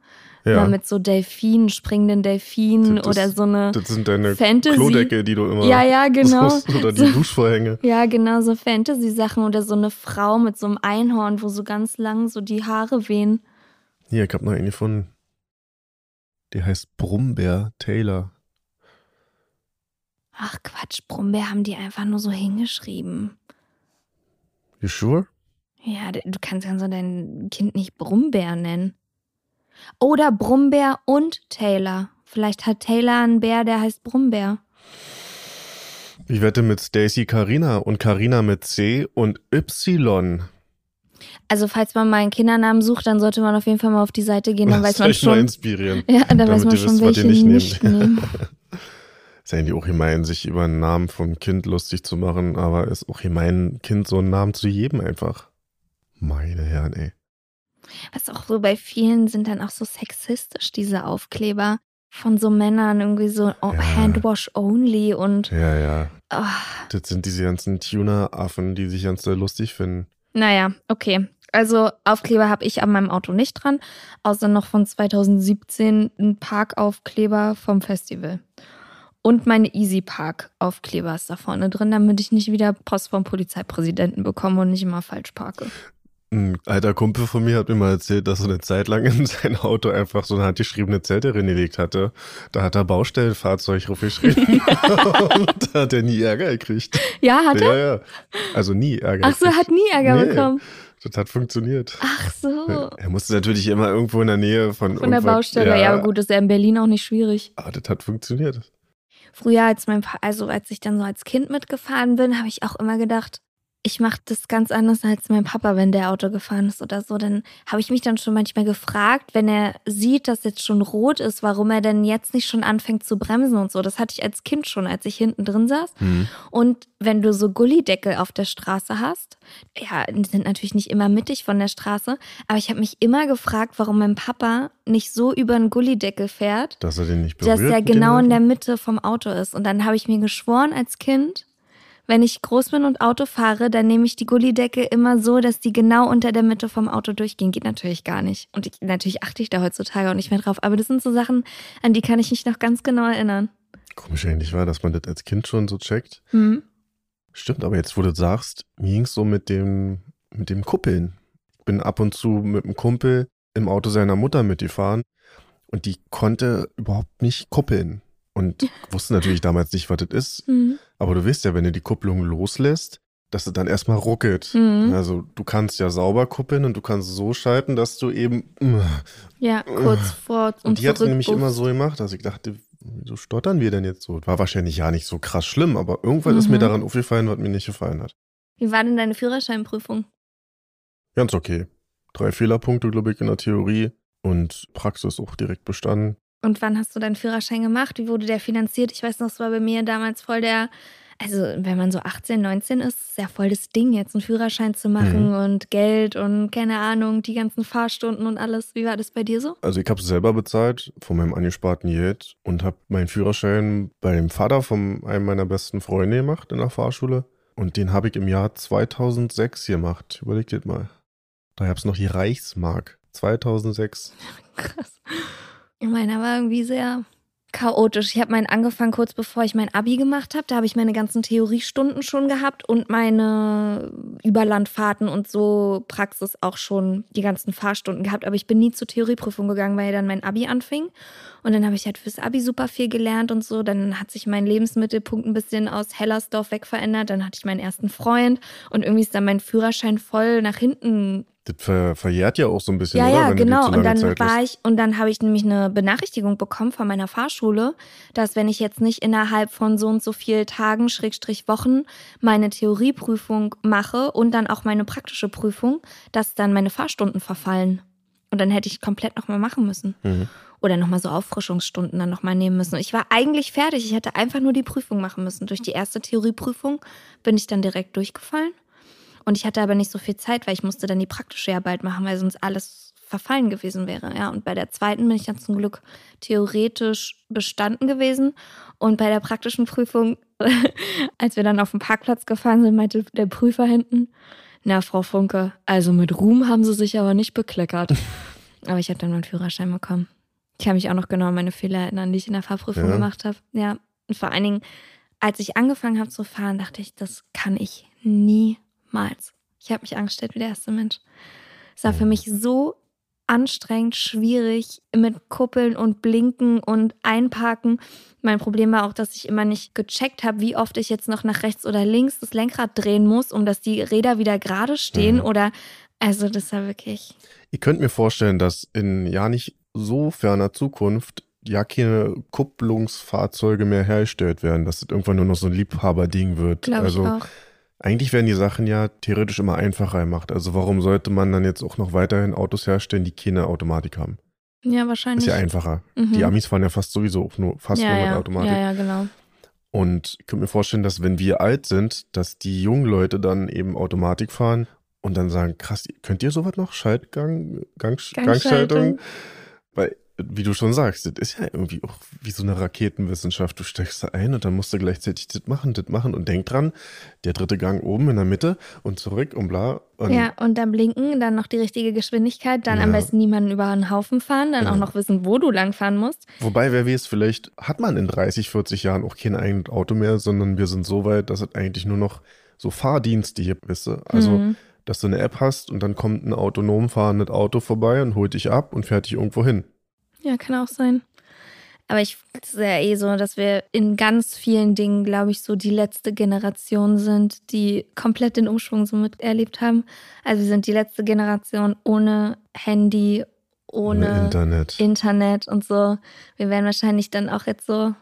Ja, Immer mit so Delfinen, springenden Delfinen Das- oder so eine. das sind deine Fantasy- Klodecke, die du immer. Ja, ja, genau. *laughs* Oder die So. Duschvorhänge. *laughs* Ja, genau, so Fantasy-Sachen oder so eine Frau mit so einem Einhorn, wo so ganz lang so die Haare wehen. Hier, ich hab noch einen gefunden. Die heißt Brummbär Taylor. Ach Quatsch, Brummbär haben die einfach nur so hingeschrieben. You sure? Ja, du kannst ja so dein Kind nicht Brummbär nennen. Oder Brummbär und Taylor. Vielleicht hat Taylor einen Bär, der heißt Brummbär. Ich wette mit Stacy Carina und Carina mit C und Y. Also falls man mal einen Kindernamen sucht, dann sollte man auf jeden Fall mal auf die Seite gehen, dann weiß Lasst man euch mal schon. inspirieren. *laughs* Ja, dann weiß man schon, wisst, welche nicht nicht nehmen. *laughs* Ist eigentlich auch gemein, sich über einen Namen vom Kind lustig zu machen, aber ist auch gemein, Kind so einen Namen zu geben einfach. Meine Herren, ey. Was auch so bei vielen sind dann auch so sexistisch, diese Aufkleber von so Männern, irgendwie so oh, Ja. Handwash only und Ja, ja. oh, Das sind diese ganzen Tuner-Affen, die sich ganz lustig finden. naja, okay. Also Aufkleber habe ich an meinem Auto nicht dran, außer noch von 2017 ein Parkaufkleber vom Festival. Und meine Easy Park Aufkleber ist da vorne drin, damit ich nicht wieder Post vom Polizeipräsidenten bekomme und nicht immer falsch parke. Ein alter Kumpel von mir hat mir mal erzählt, dass er eine Zeit lang in sein Auto einfach so eine handgeschriebene Zelte reingelegt hatte. Da hat er Baustellenfahrzeug aufgeschrieben *laughs* und da hat er nie Ärger gekriegt. Ja, hat er? Ja, ja. Also nie Ärger Ach so, gekriegt. hat nie Ärger Nee. bekommen. Das hat funktioniert. Ach so. Er musste natürlich immer irgendwo in der Nähe von, Von der Baustelle. Ja, aber gut, ist ja in Berlin auch nicht schwierig. Aber das hat funktioniert. Früher, als mein Pa- also als ich dann so als Kind mitgefahren bin, habe ich auch immer gedacht, ich mache das ganz anders als mein Papa, wenn der Auto gefahren ist oder so. Dann habe ich mich dann schon manchmal gefragt, wenn er sieht, dass jetzt schon rot ist, warum er denn jetzt nicht schon anfängt zu bremsen und so. Das hatte ich als Kind schon, als ich hinten drin saß. Hm. Und wenn du so Gullideckel auf der Straße hast, ja, die sind natürlich nicht immer mittig von der Straße, aber ich habe mich immer gefragt, warum mein Papa nicht so über einen Gullideckel fährt, Dass er den nicht berührt. dass er genau in der? Mitte vom Auto ist. Und dann habe ich mir geschworen als Kind, Wenn ich groß bin und Auto fahre, dann nehme ich die Gullidecke immer so, dass die genau unter der Mitte vom Auto durchgehen. Geht natürlich gar nicht. Und ich, natürlich achte ich da heutzutage auch nicht mehr drauf. Aber das sind so Sachen, an die kann ich mich noch ganz genau erinnern. Komisch eigentlich war, dass man das als Kind schon so checkt. Hm. Stimmt, aber jetzt, wo du sagst, mir ging es so mit dem, mit dem Kuppeln. Ich bin ab und zu mit einem Kumpel im Auto seiner Mutter mitgefahren und die konnte überhaupt nicht kuppeln. Und *laughs* wusste natürlich damals nicht, was das ist. Hm. Aber du weißt ja, wenn du die Kupplung loslässt, dass es dann erstmal ruckelt. Mhm. Also du kannst ja sauber kuppeln und du kannst so schalten, dass du eben. Ja, kurz vor und, Und die hat nämlich immer so gemacht, dass ich dachte, wieso stottern wir denn jetzt so? War wahrscheinlich ja nicht so krass schlimm, aber irgendwann ist mir Mhm. daran aufgefallen, was mir nicht gefallen hat. Wie war denn deine Führerscheinprüfung? Ganz okay. Drei Fehlerpunkte, glaube ich, in der Theorie und Praxis auch direkt bestanden. Und wann hast du deinen Führerschein gemacht? Wie wurde der finanziert? Ich weiß noch, es war bei mir damals voll der, also wenn man so 18, 19 ist, ist ja voll das Ding, jetzt einen Führerschein zu machen Mhm. und Geld und keine Ahnung, die ganzen Fahrstunden und alles. Wie war das bei dir so? Also ich habe es selber bezahlt von meinem angesparten Geld und habe meinen Führerschein bei dem Vater von einem meiner besten Freunde gemacht in der Fahrschule. Und den habe ich im Jahr 2006 gemacht. Überleg dir mal. Da gab es noch die Reichsmark. 2006. *laughs* Krass. Meiner war irgendwie sehr chaotisch. Ich habe meinen angefangen kurz bevor ich mein Abi gemacht habe. Da habe ich meine ganzen Theoriestunden schon gehabt und meine Überlandfahrten und so Praxis auch schon die ganzen Fahrstunden gehabt. Aber ich bin nie zur Theorieprüfung gegangen, weil dann mein Abi anfing. Und dann habe ich halt fürs Abi super viel gelernt und so. Dann hat sich mein Lebensmittelpunkt ein bisschen aus Hellersdorf weg verändert. Dann hatte ich meinen ersten Freund und irgendwie ist dann mein Führerschein voll nach hinten Das ver verjährt ja auch so ein bisschen, ja, oder? ja, Wenn genau. Und dann Zeit war ich, und dann habe ich nämlich eine Benachrichtigung bekommen von meiner Fahrschule, dass wenn ich jetzt nicht innerhalb von so und so viel Tagen, Schrägstrich Wochen, meine Theorieprüfung mache und dann auch meine praktische Prüfung, dass dann meine Fahrstunden verfallen. Und dann hätte ich komplett nochmal machen müssen. Mhm. Oder nochmal so Auffrischungsstunden dann nochmal nehmen müssen. Und ich war eigentlich fertig. Ich hätte einfach nur die Prüfung machen müssen. Durch die erste Theorieprüfung bin ich dann direkt durchgefallen. Und ich hatte aber nicht so viel Zeit, weil ich musste dann die praktische ja bald machen, weil sonst alles verfallen gewesen wäre. Ja, und bei der zweiten bin ich dann zum Glück theoretisch bestanden gewesen. Und bei der praktischen Prüfung, *laughs* als wir dann auf dem Parkplatz gefahren sind, meinte der Prüfer hinten, na, Frau Funke, also mit Ruhm haben Sie sich aber nicht bekleckert. *laughs* aber ich habe dann meinen Führerschein bekommen. Ich kann mich auch noch genau an meine Fehler erinnern, die ich in der Fahrprüfung Ja. gemacht habe. Ja, und vor allen Dingen, als ich angefangen habe zu fahren, dachte ich, das kann ich niemals. Ich habe mich angestellt wie der erste Mensch. Es war für mich so anstrengend, schwierig mit Kuppeln und Blinken und Einparken. Mein Problem war auch, dass ich immer nicht gecheckt habe, wie oft ich jetzt noch nach rechts oder links das Lenkrad drehen muss, um dass die Räder wieder gerade stehen Mhm. oder also das war wirklich Ich könnte mir vorstellen, dass in ja nicht so ferner Zukunft ja keine Kupplungsfahrzeuge mehr hergestellt werden, dass es irgendwann nur noch so ein Liebhaberding wird. glaube also ich auch. Eigentlich werden die Sachen ja theoretisch immer einfacher gemacht. Also warum sollte man dann jetzt auch noch weiterhin Autos herstellen, die keine Automatik haben? Ja, Ist wahrscheinlich. ja einfacher. Mhm. Die Amis fahren ja fast sowieso auch nur, fast ja, nur mit ja. Automatik. Ja, ja, genau. Und ich könnte mir vorstellen, dass wenn wir alt sind, dass die jungen Leute dann eben Automatik fahren und dann sagen, krass, könnt ihr sowas noch? Schaltgang, Gang, Gangschaltung. Gangschaltung? Weil, wie du schon sagst, das ist ja irgendwie auch wie so eine Raketenwissenschaft. Du steigst da ein und dann musst du gleichzeitig das machen, das machen und denk dran, der dritte Gang oben in der Mitte und zurück und bla. Und Ja, und dann blinken, dann noch die richtige Geschwindigkeit, dann am Ja. besten niemanden über einen Haufen fahren, dann Ja. auch noch wissen, wo du lang fahren musst. Wobei, wer weiß, vielleicht hat man in 30, 40 Jahren auch kein eigenes Auto mehr, sondern wir sind so weit, dass es eigentlich nur noch so Fahrdienste gibt, weißt du? Also, Mhm. dass du eine App hast und dann kommt ein autonom fahrendes Auto vorbei und holt dich ab und fährt dich irgendwo hin. Ja, kann auch sein. Aber ich es ist ja eh so, dass wir in ganz vielen Dingen, glaube ich, so die letzte Generation sind, die komplett den Umschwung so miterlebt haben. Also wir sind die letzte Generation ohne Handy, ohne, Internet. Internet und so. Wir werden wahrscheinlich dann auch jetzt so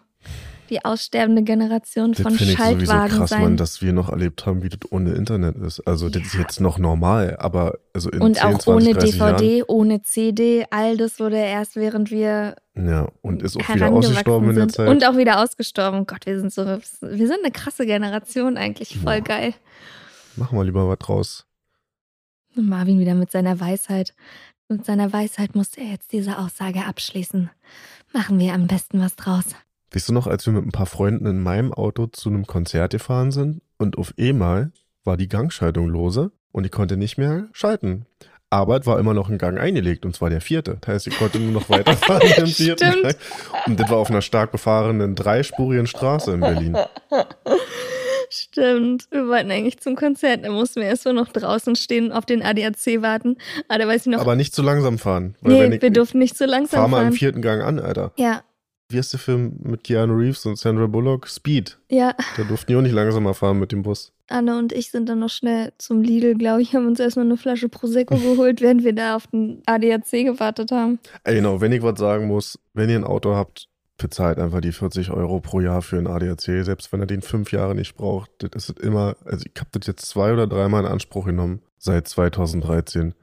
die aussterbende Generation das von finde ich sowieso Schaltwagen krass, sein. Mann, dass wir noch erlebt haben, wie das ohne Internet ist. Also, das ist Ja. jetzt noch normal, aber also in und 10, auch 20, ohne 30 DVD, ohne CD, all das wurde erst während wir Jahren. Ja, und ist auch wieder ausgestorben in der sind. Zeit. Und auch wieder ausgestorben. Gott, wir sind so, wir sind eine krasse Generation eigentlich. Voll Ja. geil. Machen wir lieber was draus. Marvin wieder mit seiner Weisheit. Mit seiner Weisheit musste er jetzt diese Aussage abschließen. Machen wir am besten was draus. Weißt du noch, als wir mit ein paar Freunden in meinem Auto zu einem Konzert gefahren sind und auf einmal war die Gangschaltung lose und ich konnte nicht mehr schalten. Aber es war immer noch ein Gang eingelegt und zwar der vierte. Das heißt, ich konnte nur noch weiterfahren *laughs* im vierten Stimmt. Gang. Und das war auf einer stark befahrenen dreispurigen Straße in Berlin. *laughs* Stimmt. Wir wollten eigentlich zum Konzert. Da mussten wir erst mal noch draußen stehen und auf den ADAC warten. Aber da weiß ich noch. Aber nicht zu langsam fahren. Weil nee, ich, wir durften nicht so langsam fahr mal fahren. im vierten Gang an, Alter. ja, Wie ist der Film mit Keanu Reeves und Sandra Bullock? Speed. ja. Da durften die auch nicht langsamer fahren mit dem Bus. Anne und ich sind dann noch schnell zum Lidl, glaube ich, haben uns erstmal eine Flasche Prosecco *laughs* geholt, während wir da auf den ADAC gewartet haben. Ey, genau, wenn ich was sagen muss, wenn ihr ein Auto habt, bezahlt einfach die 40 Euro pro Jahr für einen ADAC, selbst wenn er den fünf Jahre nicht braucht. Das ist immer, also ich habe das jetzt zwei oder dreimal in Anspruch genommen, seit 2013.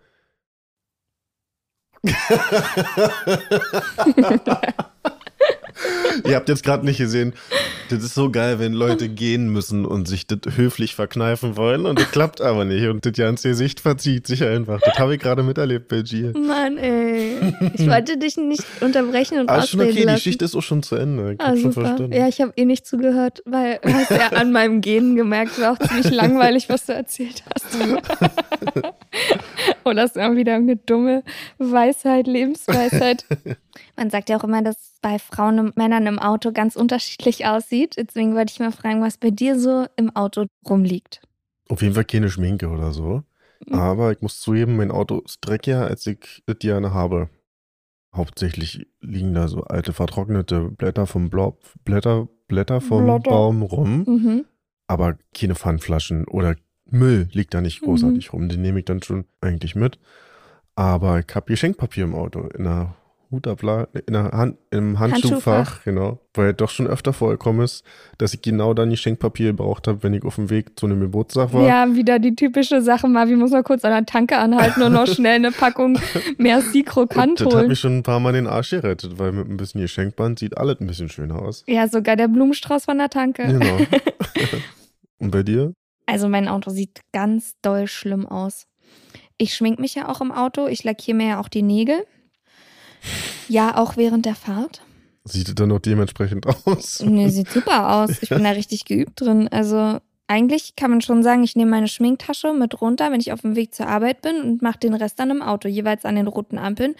*laughs* *laughs* *laughs* Ihr habt jetzt gerade nicht gesehen, das ist so geil, wenn Leute gehen müssen und sich das höflich verkneifen wollen und das klappt aber nicht und das ganze Gesicht verzieht sich einfach. Das habe ich gerade miterlebt bei Gier. Mann, ey. Ich wollte dich nicht unterbrechen und Alles schon ausreden okay, die. Geschichte ist auch schon zu Ende. Ich Ah, schon verstanden. Ja, ich habe eh nicht zugehört, weil du hast ja an meinem Genen gemerkt, war auch ziemlich langweilig, was du erzählt hast. *laughs* *laughs* Und das ist auch wieder eine dumme Weisheit, Lebensweisheit. *laughs* Man sagt ja auch immer, dass es bei Frauen und Männern im Auto ganz unterschiedlich aussieht. Deswegen wollte ich mal fragen, was bei dir so im Auto rumliegt. Auf jeden Fall keine Schminke oder so. Mhm. Aber ich muss zugeben, mein Auto ist dreckiger, als ich es gerne habe. Hauptsächlich liegen da so alte vertrocknete Blätter vom Blau, Blätter, Blätter vom Blätter. Baum rum, Mhm. aber keine Pfandflaschen oder Müll liegt da nicht Mhm. großartig rum. Den nehme ich dann schon eigentlich mit. Aber ich habe Geschenkpapier im Auto in der Hutablage, in der Hand, im Handschuhfach, Handschuhfach. genau. Weil doch schon öfter vorgekommen ist, dass ich genau dann Geschenkpapier gebraucht habe, wenn ich auf dem Weg zu einem Geburtstag war. Ja, wieder die typische Sache, Marvin muss mal kurz an der Tanke anhalten und noch schnell eine Packung Merci Krokant *laughs* das hat holen. mich schon ein paar Mal den Arsch gerettet, weil mit ein bisschen Geschenkband sieht alles ein bisschen schöner aus. Ja, sogar der Blumenstrauß von der Tanke. Genau. *laughs* Und bei dir? Also mein Auto sieht ganz doll schlimm aus. Ich schmink mich ja auch im Auto, ich lackiere mir ja auch die Nägel. Ja, auch während der Fahrt. Sieht es dann noch dementsprechend *laughs* aus? Nee, sieht super aus. Ich bin da richtig geübt drin. Also eigentlich kann man schon sagen, ich nehme meine Schminktasche mit runter, wenn ich auf dem Weg zur Arbeit bin und mache den Rest dann im Auto, jeweils an den roten Ampeln.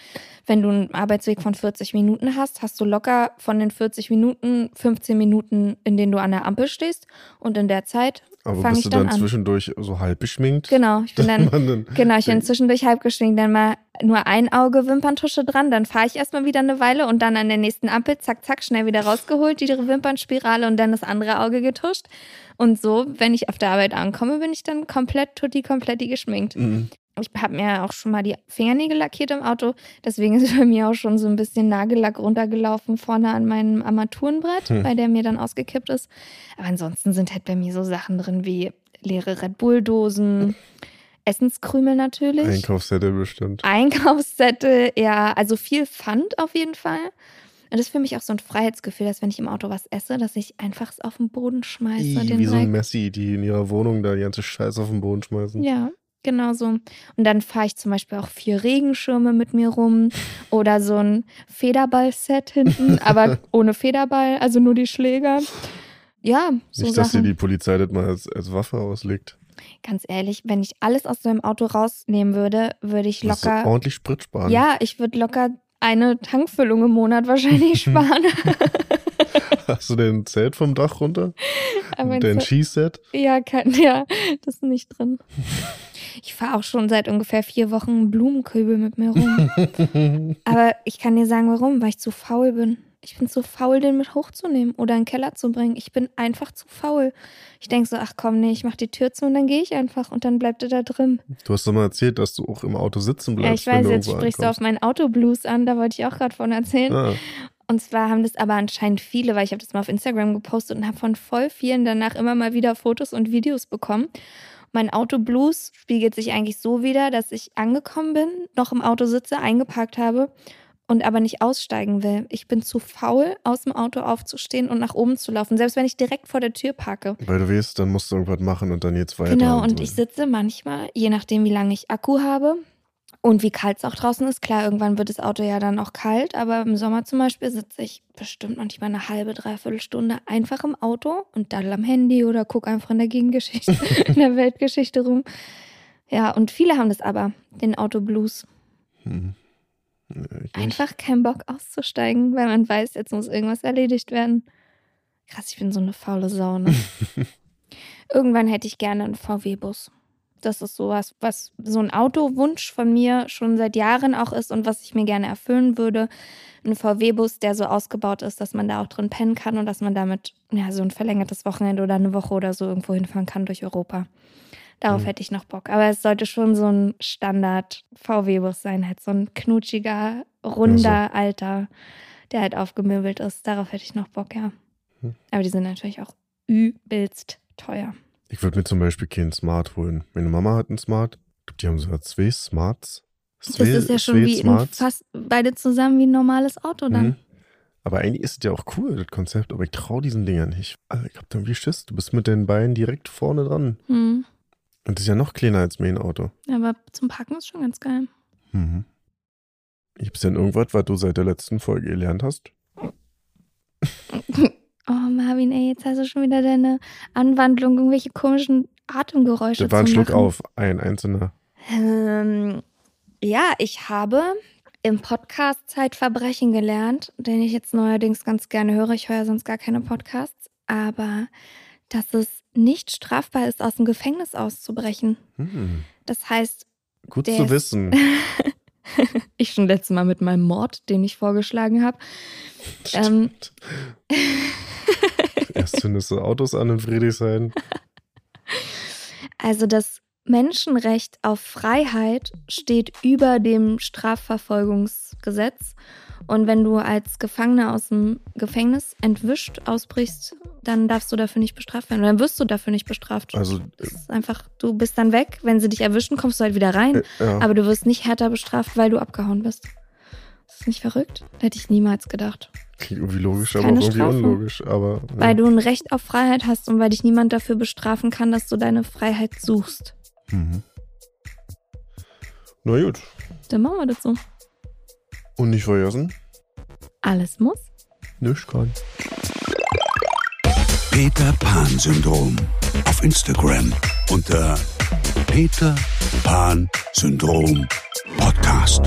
Wenn du einen Arbeitsweg von 40 Minuten hast, hast du locker von den 40 Minuten 15 Minuten, in denen du an der Ampel stehst. Und in der Zeit Aber fange bist ich du dann dann an. zwischendurch so halb beschminkt? Genau, ich *laughs* bin dann dann- Genau, ich bin zwischendurch halb geschminkt, dann mal nur ein Auge Wimperntusche dran, dann fahre ich erstmal wieder eine Weile und dann an der nächsten Ampel, zack, zack, schnell wieder rausgeholt, die Wimpernspirale und dann das andere Auge getuscht. Und so, wenn ich auf der Arbeit ankomme, bin ich dann komplett tutti kompletti geschminkt. Mhm. Ich habe mir auch schon mal die Fingernägel lackiert im Auto, deswegen *laughs* ist bei mir auch schon so ein bisschen Nagellack runtergelaufen vorne an meinem Armaturenbrett, Hm. bei der mir dann ausgekippt ist. Aber ansonsten sind halt bei mir so Sachen drin wie leere Red Bull-Dosen, *laughs* Essenskrümel natürlich. Einkaufszettel bestimmt. Einkaufszettel, ja, also viel Pfand auf jeden Fall. Und das ist für mich auch so ein Freiheitsgefühl, dass wenn ich im Auto was esse, dass ich einfach es auf den Boden schmeiße. Den wie so ein. Messi, die in ihrer Wohnung da die ganze Scheiße auf den Boden schmeißen. Ja, genau so. Und dann fahre ich zum Beispiel auch vier Regenschirme mit mir rum oder so ein Federball-Set hinten, *laughs* aber ohne Federball, also nur die Schläger. Ja, so Nicht, dass dir Sachen. die Polizei das mal als, als Waffe auslegt. Ganz ehrlich, wenn ich alles aus meinem Auto rausnehmen würde, würde ich Du so locker. ordentlich Sprit sparen. Ja, ich würde locker eine Tankfüllung im Monat wahrscheinlich *laughs* sparen. Hast du denn ein Zelt vom Dach runter? Dein so- Skiset? ja, kann, ja, das ist nicht drin. *laughs* Ich fahre auch schon seit ungefähr vier Wochen einen Blumenkübel mit mir rum. *laughs* Aber ich kann dir sagen, warum, weil ich zu faul bin. Ich bin zu faul, den mit hochzunehmen oder in den Keller zu bringen. Ich bin einfach zu faul. Ich denke so, ach komm, nee, ich mach die Tür zu und dann gehe ich einfach und dann bleibt er da drin. Du hast doch mal erzählt, dass du auch im Auto sitzen bleibst. ja, ich weiß, jetzt sprichst du auf meinen Autoblues an, da wollte ich auch gerade von erzählen. Ah, Und zwar haben das aber anscheinend viele, weil ich habe das mal auf Instagram gepostet und habe von voll vielen danach immer mal wieder Fotos und Videos bekommen. Mein Autoblues spiegelt sich eigentlich so wider, dass ich angekommen bin, noch im Auto sitze, eingeparkt habe und aber nicht aussteigen will. Ich bin zu faul, aus dem Auto aufzustehen und nach oben zu laufen, selbst wenn ich direkt vor der Tür parke. weil du weißt, dann musst du irgendwas machen und dann geht's weiter. Genau, und so. ich sitze manchmal, je nachdem, wie lange ich Akku habe, Und wie kalt es auch draußen ist, klar, irgendwann wird das Auto ja dann auch kalt, aber im Sommer zum Beispiel sitze ich bestimmt manchmal eine halbe, dreiviertel Stunde einfach im Auto und daddel am Handy oder gucke einfach in der Gegengeschichte, *laughs* in der Weltgeschichte rum. Ja, und viele haben das aber, den Autoblues. Hm. Einfach keinen Bock auszusteigen, weil man weiß, jetzt muss irgendwas erledigt werden. Krass, ich bin so eine faule Sau, ne? *laughs* Irgendwann hätte ich gerne einen VW-Bus. Das ist sowas, was so ein Autowunsch von mir schon seit Jahren auch ist und was ich mir gerne erfüllen würde. Ein VW-Bus, der so ausgebaut ist, dass man da auch drin pennen kann und dass man damit ja, so ein verlängertes Wochenende oder eine Woche oder so irgendwo hinfahren kann durch Europa. Darauf Mhm. hätte ich noch Bock. Aber es sollte schon so ein Standard-VW-Bus sein, halt so ein knutschiger, runder, alter, der halt aufgemöbelt ist. Darauf hätte ich noch Bock, ja. Hm. Aber die sind natürlich auch übelst teuer. Ich würde mir zum Beispiel keinen Smart holen. Meine Mama hat einen Smart. Ich glaube, die haben sogar zwei Smarts. Das ist ja schon wie ein, fast beide zusammen wie ein normales Auto dann. Mhm. Aber eigentlich ist es ja auch cool, das Konzept, aber ich traue diesen Dingern nicht. Also ich hab da wie Schiss. Du bist mit den Beinen direkt vorne dran. Hm. Und das ist ja noch kleiner als mein Auto. Aber zum Packen ist schon ganz geil. Mhm. Gibt es denn irgendwas, was du seit der letzten Folge gelernt hast? Oh, Marvin, ey, jetzt hast du schon wieder deine Anwandlung, irgendwelche komischen Atemgeräusche Das war ein Schluck auf, ein einzelner. Ähm, ja, ich habe im Podcast Zeitverbrechen gelernt, den ich jetzt neuerdings ganz gerne höre. Ich höre ja sonst gar keine Podcasts. Aber dass es nicht strafbar ist, aus dem Gefängnis auszubrechen. Hm. Das heißt, Gut zu wissen. *laughs* *laughs* ich schon letztes Mal mit meinem Mord, den ich vorgeschlagen habe. Ähm, Stimmt. *laughs* Erst zündest du Autos an in Friedrichshain. Also das Menschenrecht auf Freiheit steht über dem Strafverfolgungsgesetz. Und wenn du als Gefangener aus dem Gefängnis entwischt ausbrichst, dann darfst du dafür nicht bestraft werden. Oder dann wirst du dafür nicht bestraft. Also, Das ist einfach, du bist dann weg. Wenn sie dich erwischen, kommst du halt wieder rein. äh, ja. Aber du wirst nicht härter bestraft, weil du abgehauen bist. Das ist nicht verrückt? Hätte ich niemals gedacht. Klingt irgendwie logisch, aber auch irgendwie Strafe. unlogisch. Aber ja. Weil du ein Recht auf Freiheit hast und weil dich niemand dafür bestrafen kann, dass du deine Freiheit suchst. Mhm. Na gut. Dann machen wir das so. Und nicht vergessen, Alles muss. nicht kann. Peter Pan Syndrom. Auf Instagram unter Peter Pan Syndrom Podcast.